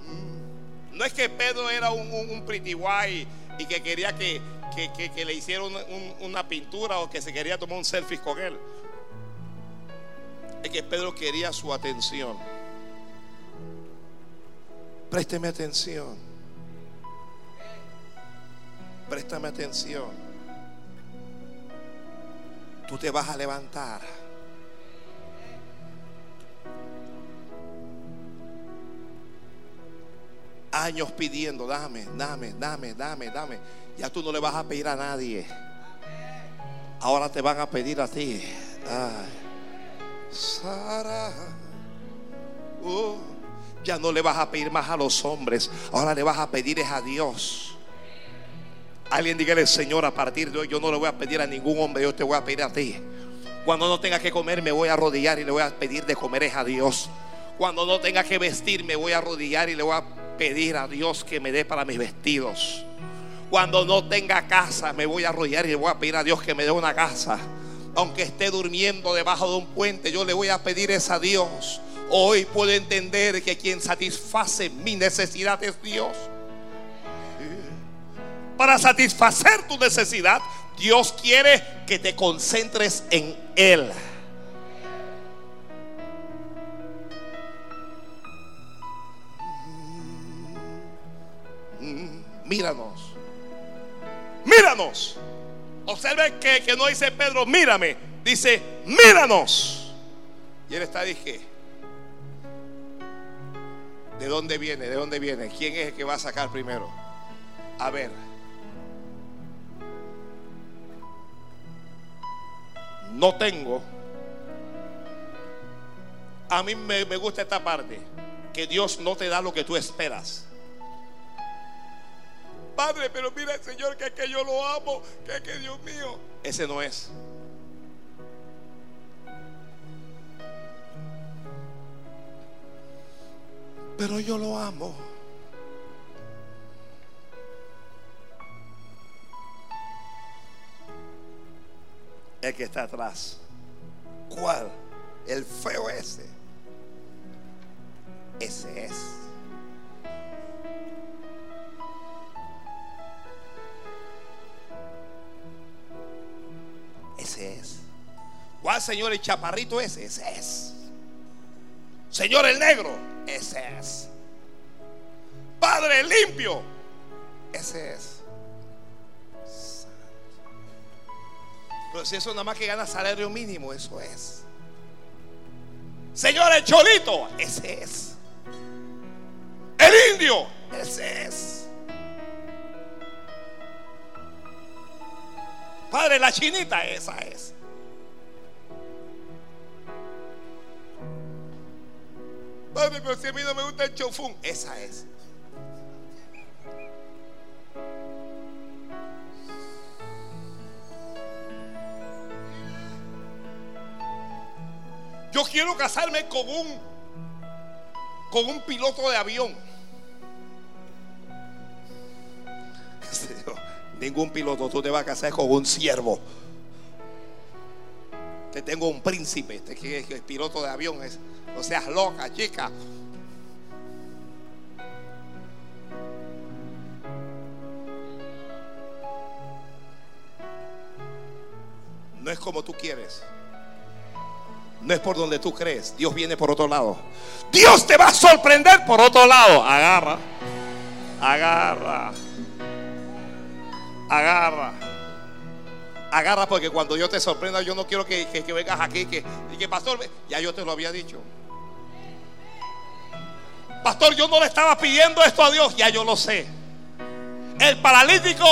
Mm. No es que Pedro era un, un, pretty guay y que quería que, le hicieran una pintura o que se quería tomar un selfie con él. Es que Pedro quería su atención. Présteme atención. Préstame atención tú te vas a levantar. Años pidiendo, dame, dame, dame, dame, dame. Ya tú no le vas a pedir a nadie. Ahora te van a pedir a ti. Sara. Oh, ya no le vas a pedir más a los hombres. Ahora le vas a pedir es a Dios. Alguien dígale, Señor, a partir de hoy yo no le voy a pedir a ningún hombre, yo te voy a pedir a ti. Cuando no tenga que comer, me voy a arrodillar y le voy a pedir de comer es a Dios. Cuando no tenga que vestir, me voy a arrodillar y le voy a pedir a Dios que me dé para mis vestidos. Cuando no tenga casa, me voy a arrodillar y le voy a pedir a Dios que me dé una casa. Aunque esté durmiendo debajo de un puente, yo le voy a pedir es a Dios. Hoy puedo entender que quien satisface mi necesidad es Dios para satisfacer tu necesidad, Dios quiere que te concentres en Él. Míranos. Míranos. Observe que, que no dice Pedro, mírame. Dice, míranos. Y él está, dije, ¿de dónde viene? ¿De dónde viene? ¿Quién es el que va a sacar primero? A ver. no tengo. A mí me, gusta esta parte, que Dios no te da lo que tú esperas. Padre, pero mira el Señor que es que yo lo amo, que es que Dios mío. Ese no es. Pero yo lo amo. el que está atrás. ¿Cuál? El feo ese. Ese es. ¿Cuál señor el chaparrito ese? Ese es. Señor el negro, ese es. Padre limpio. Ese es. Pero si eso nada más que gana salario mínimo, eso es. Señor, el cholito, ese es. El indio, ese es. Padre, la chinita, esa es. Padre, pero si a mí no me gusta el chofún, esa es. Yo quiero casarme con un con un piloto de avión. Ningún piloto, tú te vas a casar con un siervo. Te tengo un príncipe, este que es el piloto de avión es, no seas loca, chica. No es como tú quieres. No es por donde tú crees. Dios viene por otro lado. Dios te va a sorprender por otro lado. Agarra. Agarra. Agarra. Agarra porque cuando yo te sorprenda, yo no quiero que, vengas aquí que, que pastor, ya yo te lo había dicho. Pastor, yo no le estaba pidiendo esto a Dios, ya yo lo sé. El paralítico,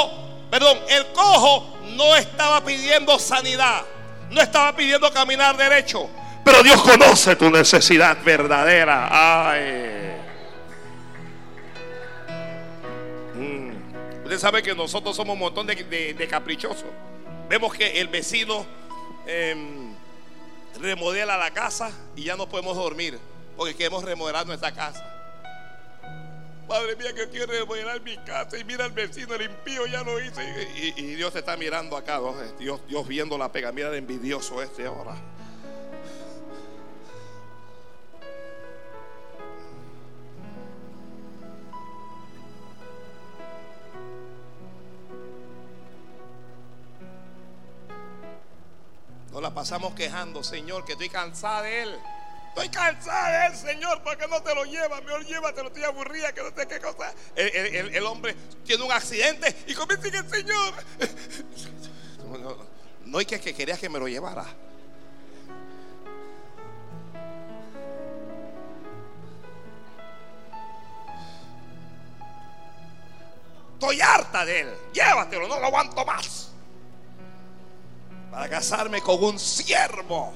perdón, el cojo no estaba pidiendo sanidad, no estaba pidiendo caminar derecho, pero Dios conoce tu necesidad verdadera. Ay. Mm. Usted sabe que nosotros somos un montón de, caprichosos. Vemos que el vecino em, remodela la casa y ya no podemos dormir porque queremos remodelar nuestra casa. Padre mía, que quiero remodelar mi casa y mira al vecino, el impío ya lo hizo. Y, Dios está mirando acá, Dios, Dios viendo la pega. Mira el envidioso este ahora. Pasamos quejando, Señor, que estoy cansada de Él. Estoy cansada de Él, Señor, porque no te lo lleva. Mejor llévatelo, estoy aburrida, que no sé qué cosa. El, hombre tiene un accidente y comienza el Señor. No, hay que, que querías que me lo llevara. Estoy harta de él. Llévatelo, no lo aguanto más para casarme con un siervo.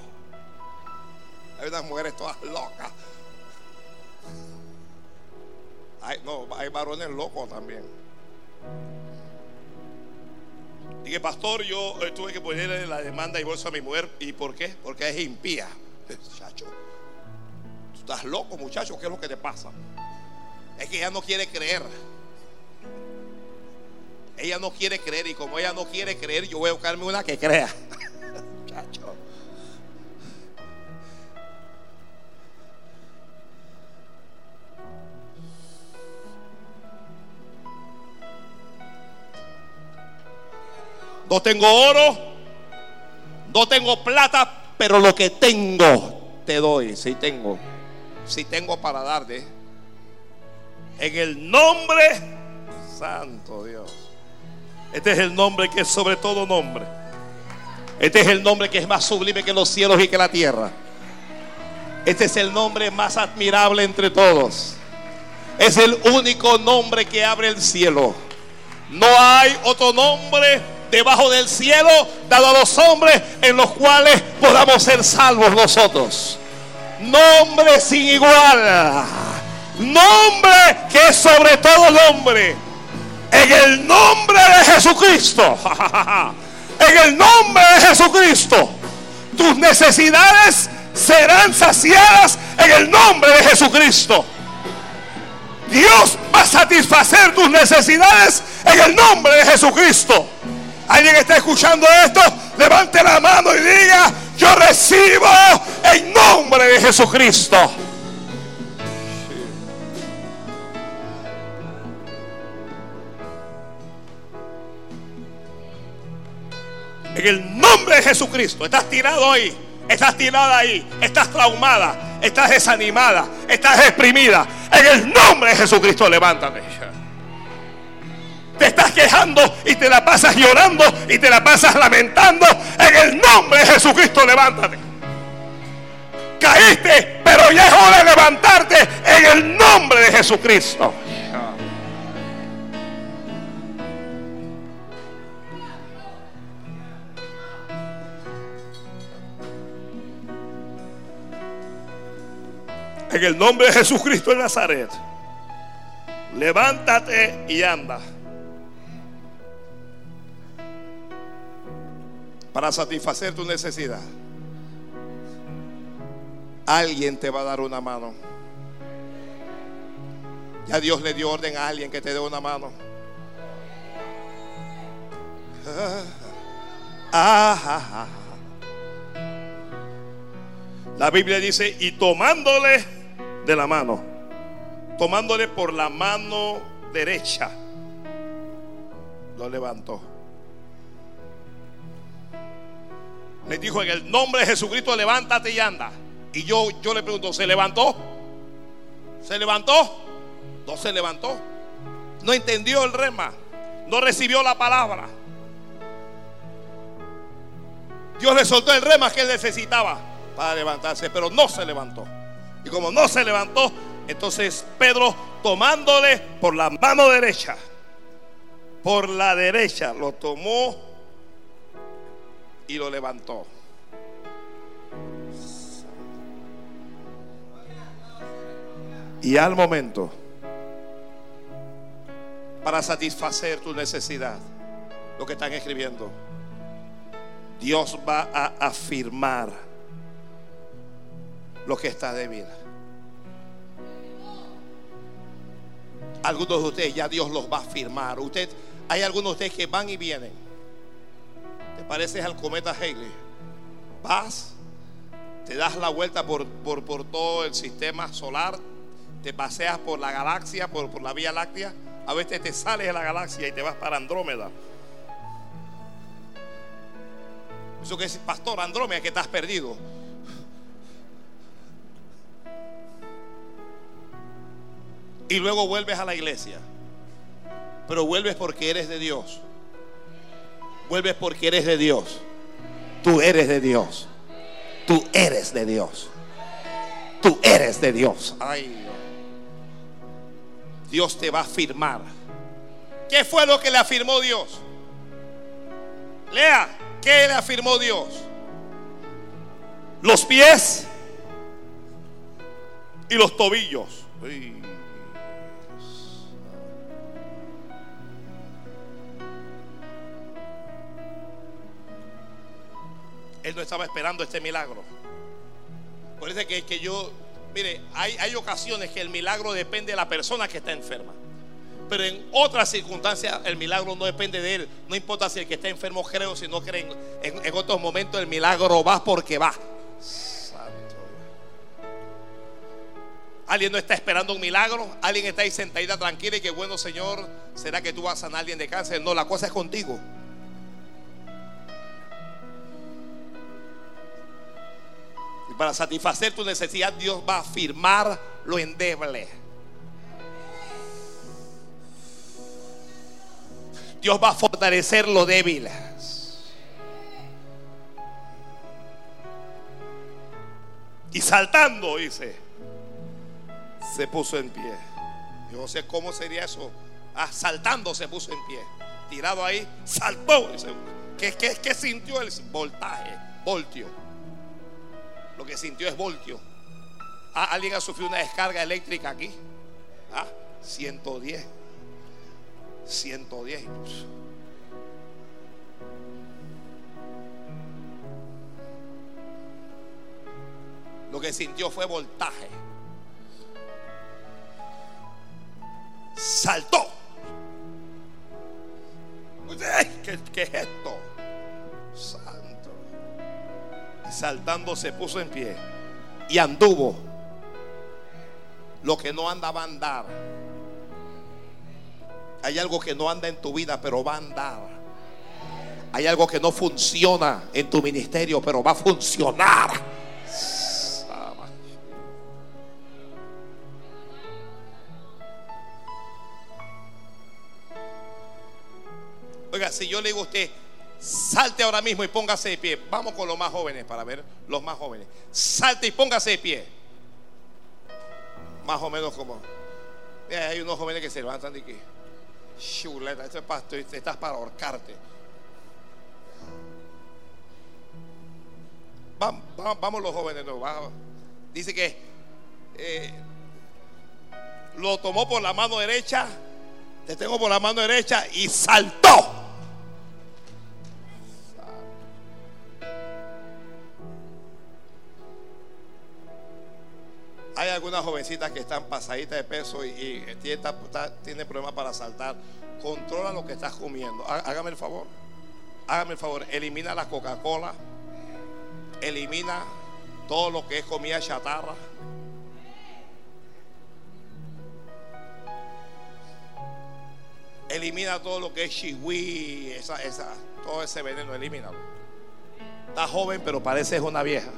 Hay unas mujeres todas locas. Hay, no, hay varones locos también. Dije, pastor, yo eh, tuve que ponerle la demanda y bolsa a mi mujer. ¿Y por qué? Porque es impía. Muchacho, tú estás loco, muchacho. ¿Qué es lo que te pasa? Es que ella no quiere creer. Ella no quiere creer y como ella no quiere creer, yo voy a buscarme una que crea. Muchacho. No tengo oro, no tengo plata, pero lo que tengo te doy. Si tengo, si tengo para darte. En el nombre santo Dios. Este es el nombre que es sobre todo nombre. Este es el nombre que es más sublime que los cielos y que la tierra. Este es el nombre más admirable entre todos. Es el único nombre que abre el cielo. No hay otro nombre debajo del cielo dado a los hombres en los cuales podamos ser salvos nosotros. Nombre sin igual. Nombre que es sobre todo nombre en el nombre de Jesucristo. En el nombre de Jesucristo. Tus necesidades serán saciadas en el nombre de Jesucristo. Dios va a satisfacer tus necesidades en el nombre de Jesucristo. Alguien está escuchando esto, levante la mano y diga, yo recibo en nombre de Jesucristo. En el nombre de Jesucristo. Estás tirado ahí. Estás tirada ahí. Estás traumada. Estás desanimada. Estás exprimida. En el nombre de Jesucristo, levántate. Te estás quejando y te la pasas llorando y te la pasas lamentando. En el nombre de Jesucristo, levántate. Caíste, pero ya es hora de levantarte en el nombre de Jesucristo. En el nombre de Jesucristo de Nazaret. Levántate y anda. Para satisfacer tu necesidad. Alguien te va a dar una mano. Ya Dios le dio orden a alguien que te dé una mano. Ah, ah, ah, La Biblia dice, y tomándole de la mano, tomándole por la mano derecha, lo levantó. Le dijo en el nombre de Jesucristo, levántate y anda. Y yo, yo le pregunto, ¿se levantó? ¿Se levantó? No se levantó. No entendió el rema. No recibió la palabra. Dios le soltó el rema que él necesitaba para levantarse, pero no se levantó. Y como no se levantó, entonces Pedro tomándole por la mano derecha, por la derecha, lo tomó y lo levantó. Y al momento, para satisfacer tu necesidad, lo que están escribiendo, Dios va a afirmar lo que está débil. Algunos de ustedes ya Dios los va a firmar. Usted, hay algunos de ustedes que van y vienen. Te pareces al cometa Haley. Vas, te das la vuelta por, por, todo el sistema solar, te paseas por la galaxia, por, por la Vía Láctea. A veces te sales de la galaxia y te vas para Andrómeda. Eso que es, pastor, Andrómeda, que estás perdido. Y luego vuelves a la iglesia. Pero vuelves porque eres de Dios. Vuelves porque eres de Dios. Tú eres de Dios. Tú eres de Dios. Tú eres de Dios. Ay, Dios te va a afirmar. ¿Qué fue lo que le afirmó Dios? Lea, ¿qué le afirmó Dios? Los pies y los tobillos. Él no estaba esperando este milagro. Por eso que, que yo, mire, hay, hay ocasiones que el milagro depende de la persona que está enferma. Pero en otras circunstancias el milagro no depende de él. No importa si el que está enfermo cree o si no cree. En, otros momentos el milagro va porque va. Santo. Alguien no está esperando un milagro. Alguien está ahí sentadita tranquila y que bueno Señor, ¿será que tú vas a sanar a alguien de cáncer? No, la cosa es contigo. Para satisfacer tu necesidad, Dios va a firmar lo endeble. Dios va a fortalecer lo débil. Y saltando, dice, se puso en pie. Yo no sé cómo sería eso. Ah, saltando se puso en pie. Tirado ahí, saltó. ¿Qué, qué, qué sintió el voltaje? Voltio? Lo que sintió es voltio. Ah, ¿Alguien ha sufrido una descarga eléctrica aquí? Ah, 110. 110. Lo que sintió fue voltaje. Saltó. ¿Qué, qué es esto? saltando se puso en pie y anduvo lo que no anda va a andar. Hay algo que no anda en tu vida, pero va a andar. Hay algo que no funciona en tu ministerio, pero va a funcionar. Oiga, si yo le digo a usted, salte ahora mismo y póngase de pie. Vamos con los más jóvenes para ver los más jóvenes. Salte y póngase de pie. Más o menos como. Mira, hay unos jóvenes que se levantan y que. Chuleta, esto es para, estás para ahorcarte. Vamos, vamos los jóvenes, no. Dice que eh, lo tomó por la mano derecha, te tengo por la mano derecha y saltó. Hay algunas jovencitas que están pasaditas de peso y, tienen, problemas para saltar. Controla lo que estás comiendo. Hágame el favor. Hágame el favor. Elimina la Coca-Cola. Elimina todo lo que es comida chatarra. Elimina todo lo que es chihui, esa, todo ese veneno, elimínalo. Está joven, pero parece es una vieja.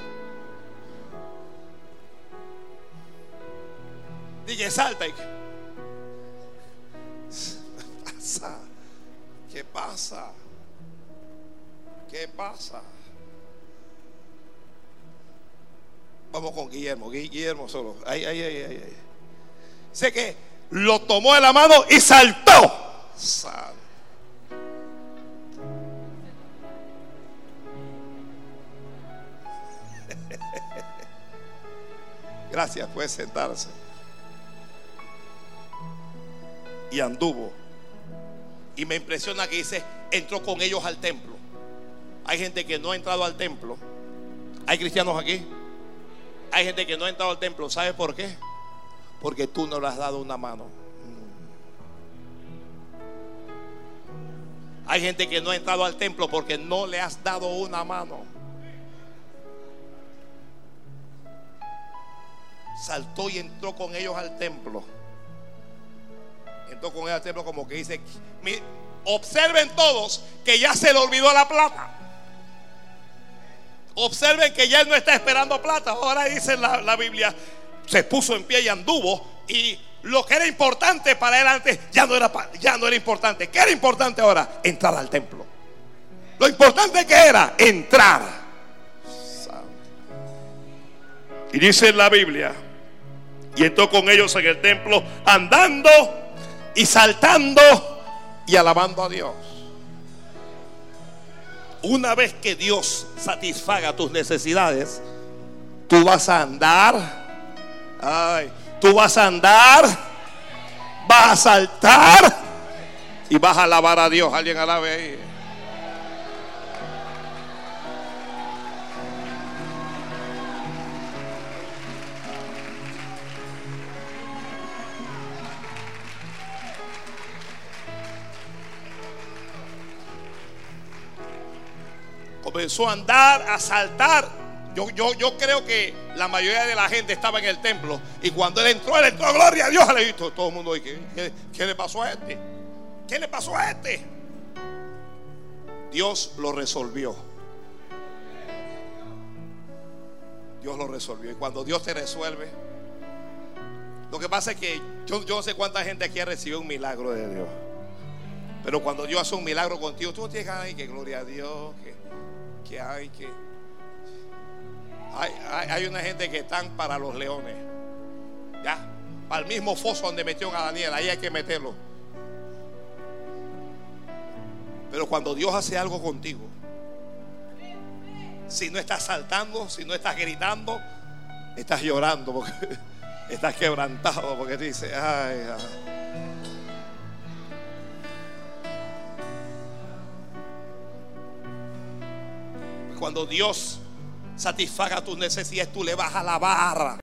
Dije, salta. ¿Qué pasa? ¿Qué pasa? ¿Qué pasa? Vamos con Guillermo, Guillermo solo. Ay, ay, ay, ay. Sé que lo tomó de la mano y saltó. Gracias, puede sentarse. Y anduvo. Y me impresiona que dice, entró con ellos al templo. Hay gente que no ha entrado al templo. Hay cristianos aquí. Hay gente que no ha entrado al templo. ¿Sabe por qué? Porque tú no le has dado una mano. Hay gente que no ha entrado al templo porque no le has dado una mano. Saltó y entró con ellos al templo. Con ellos al templo como que dice, observen todos que ya se le olvidó la plata. Observen que ya él no está esperando plata. Ahora dice la, la Biblia, se puso en pie y anduvo. Y lo que era importante para él antes ya no era, ya no era importante. ¿Qué era importante ahora? Entrar al templo. Lo importante que era entrar. Y dice la Biblia, y entró con ellos en el templo andando y saltando y alabando a Dios. Una vez que Dios satisfaga tus necesidades, tú vas a andar. Ay, tú vas a andar. Vas a saltar. Y vas a alabar a Dios. Alguien alabe ahí. Comenzó a andar, a saltar. Yo, yo, yo creo que la mayoría de la gente estaba en el templo. Y cuando él entró, él entró, gloria a Dios. Le dijo todo el mundo, ¿qué, ¿qué le pasó a este? ¿Qué le pasó a este? Dios lo resolvió. Dios lo resolvió. Y cuando Dios te resuelve, lo que pasa es que yo, yo no sé cuánta gente aquí ha recibido un milagro de Dios. Pero cuando Dios hace un milagro contigo, tú tienes que, que gloria a Dios, que hay que... Hay, hay, una gente que están para los leones. Ya, para el mismo foso donde metió a Daniel, ahí hay que meterlo. Pero cuando Dios hace algo contigo, si no estás saltando, si no estás gritando, estás llorando porque estás quebrantado porque dice, ay, ay. Cuando Dios satisfaga tus necesidades, tú le vas a la barra.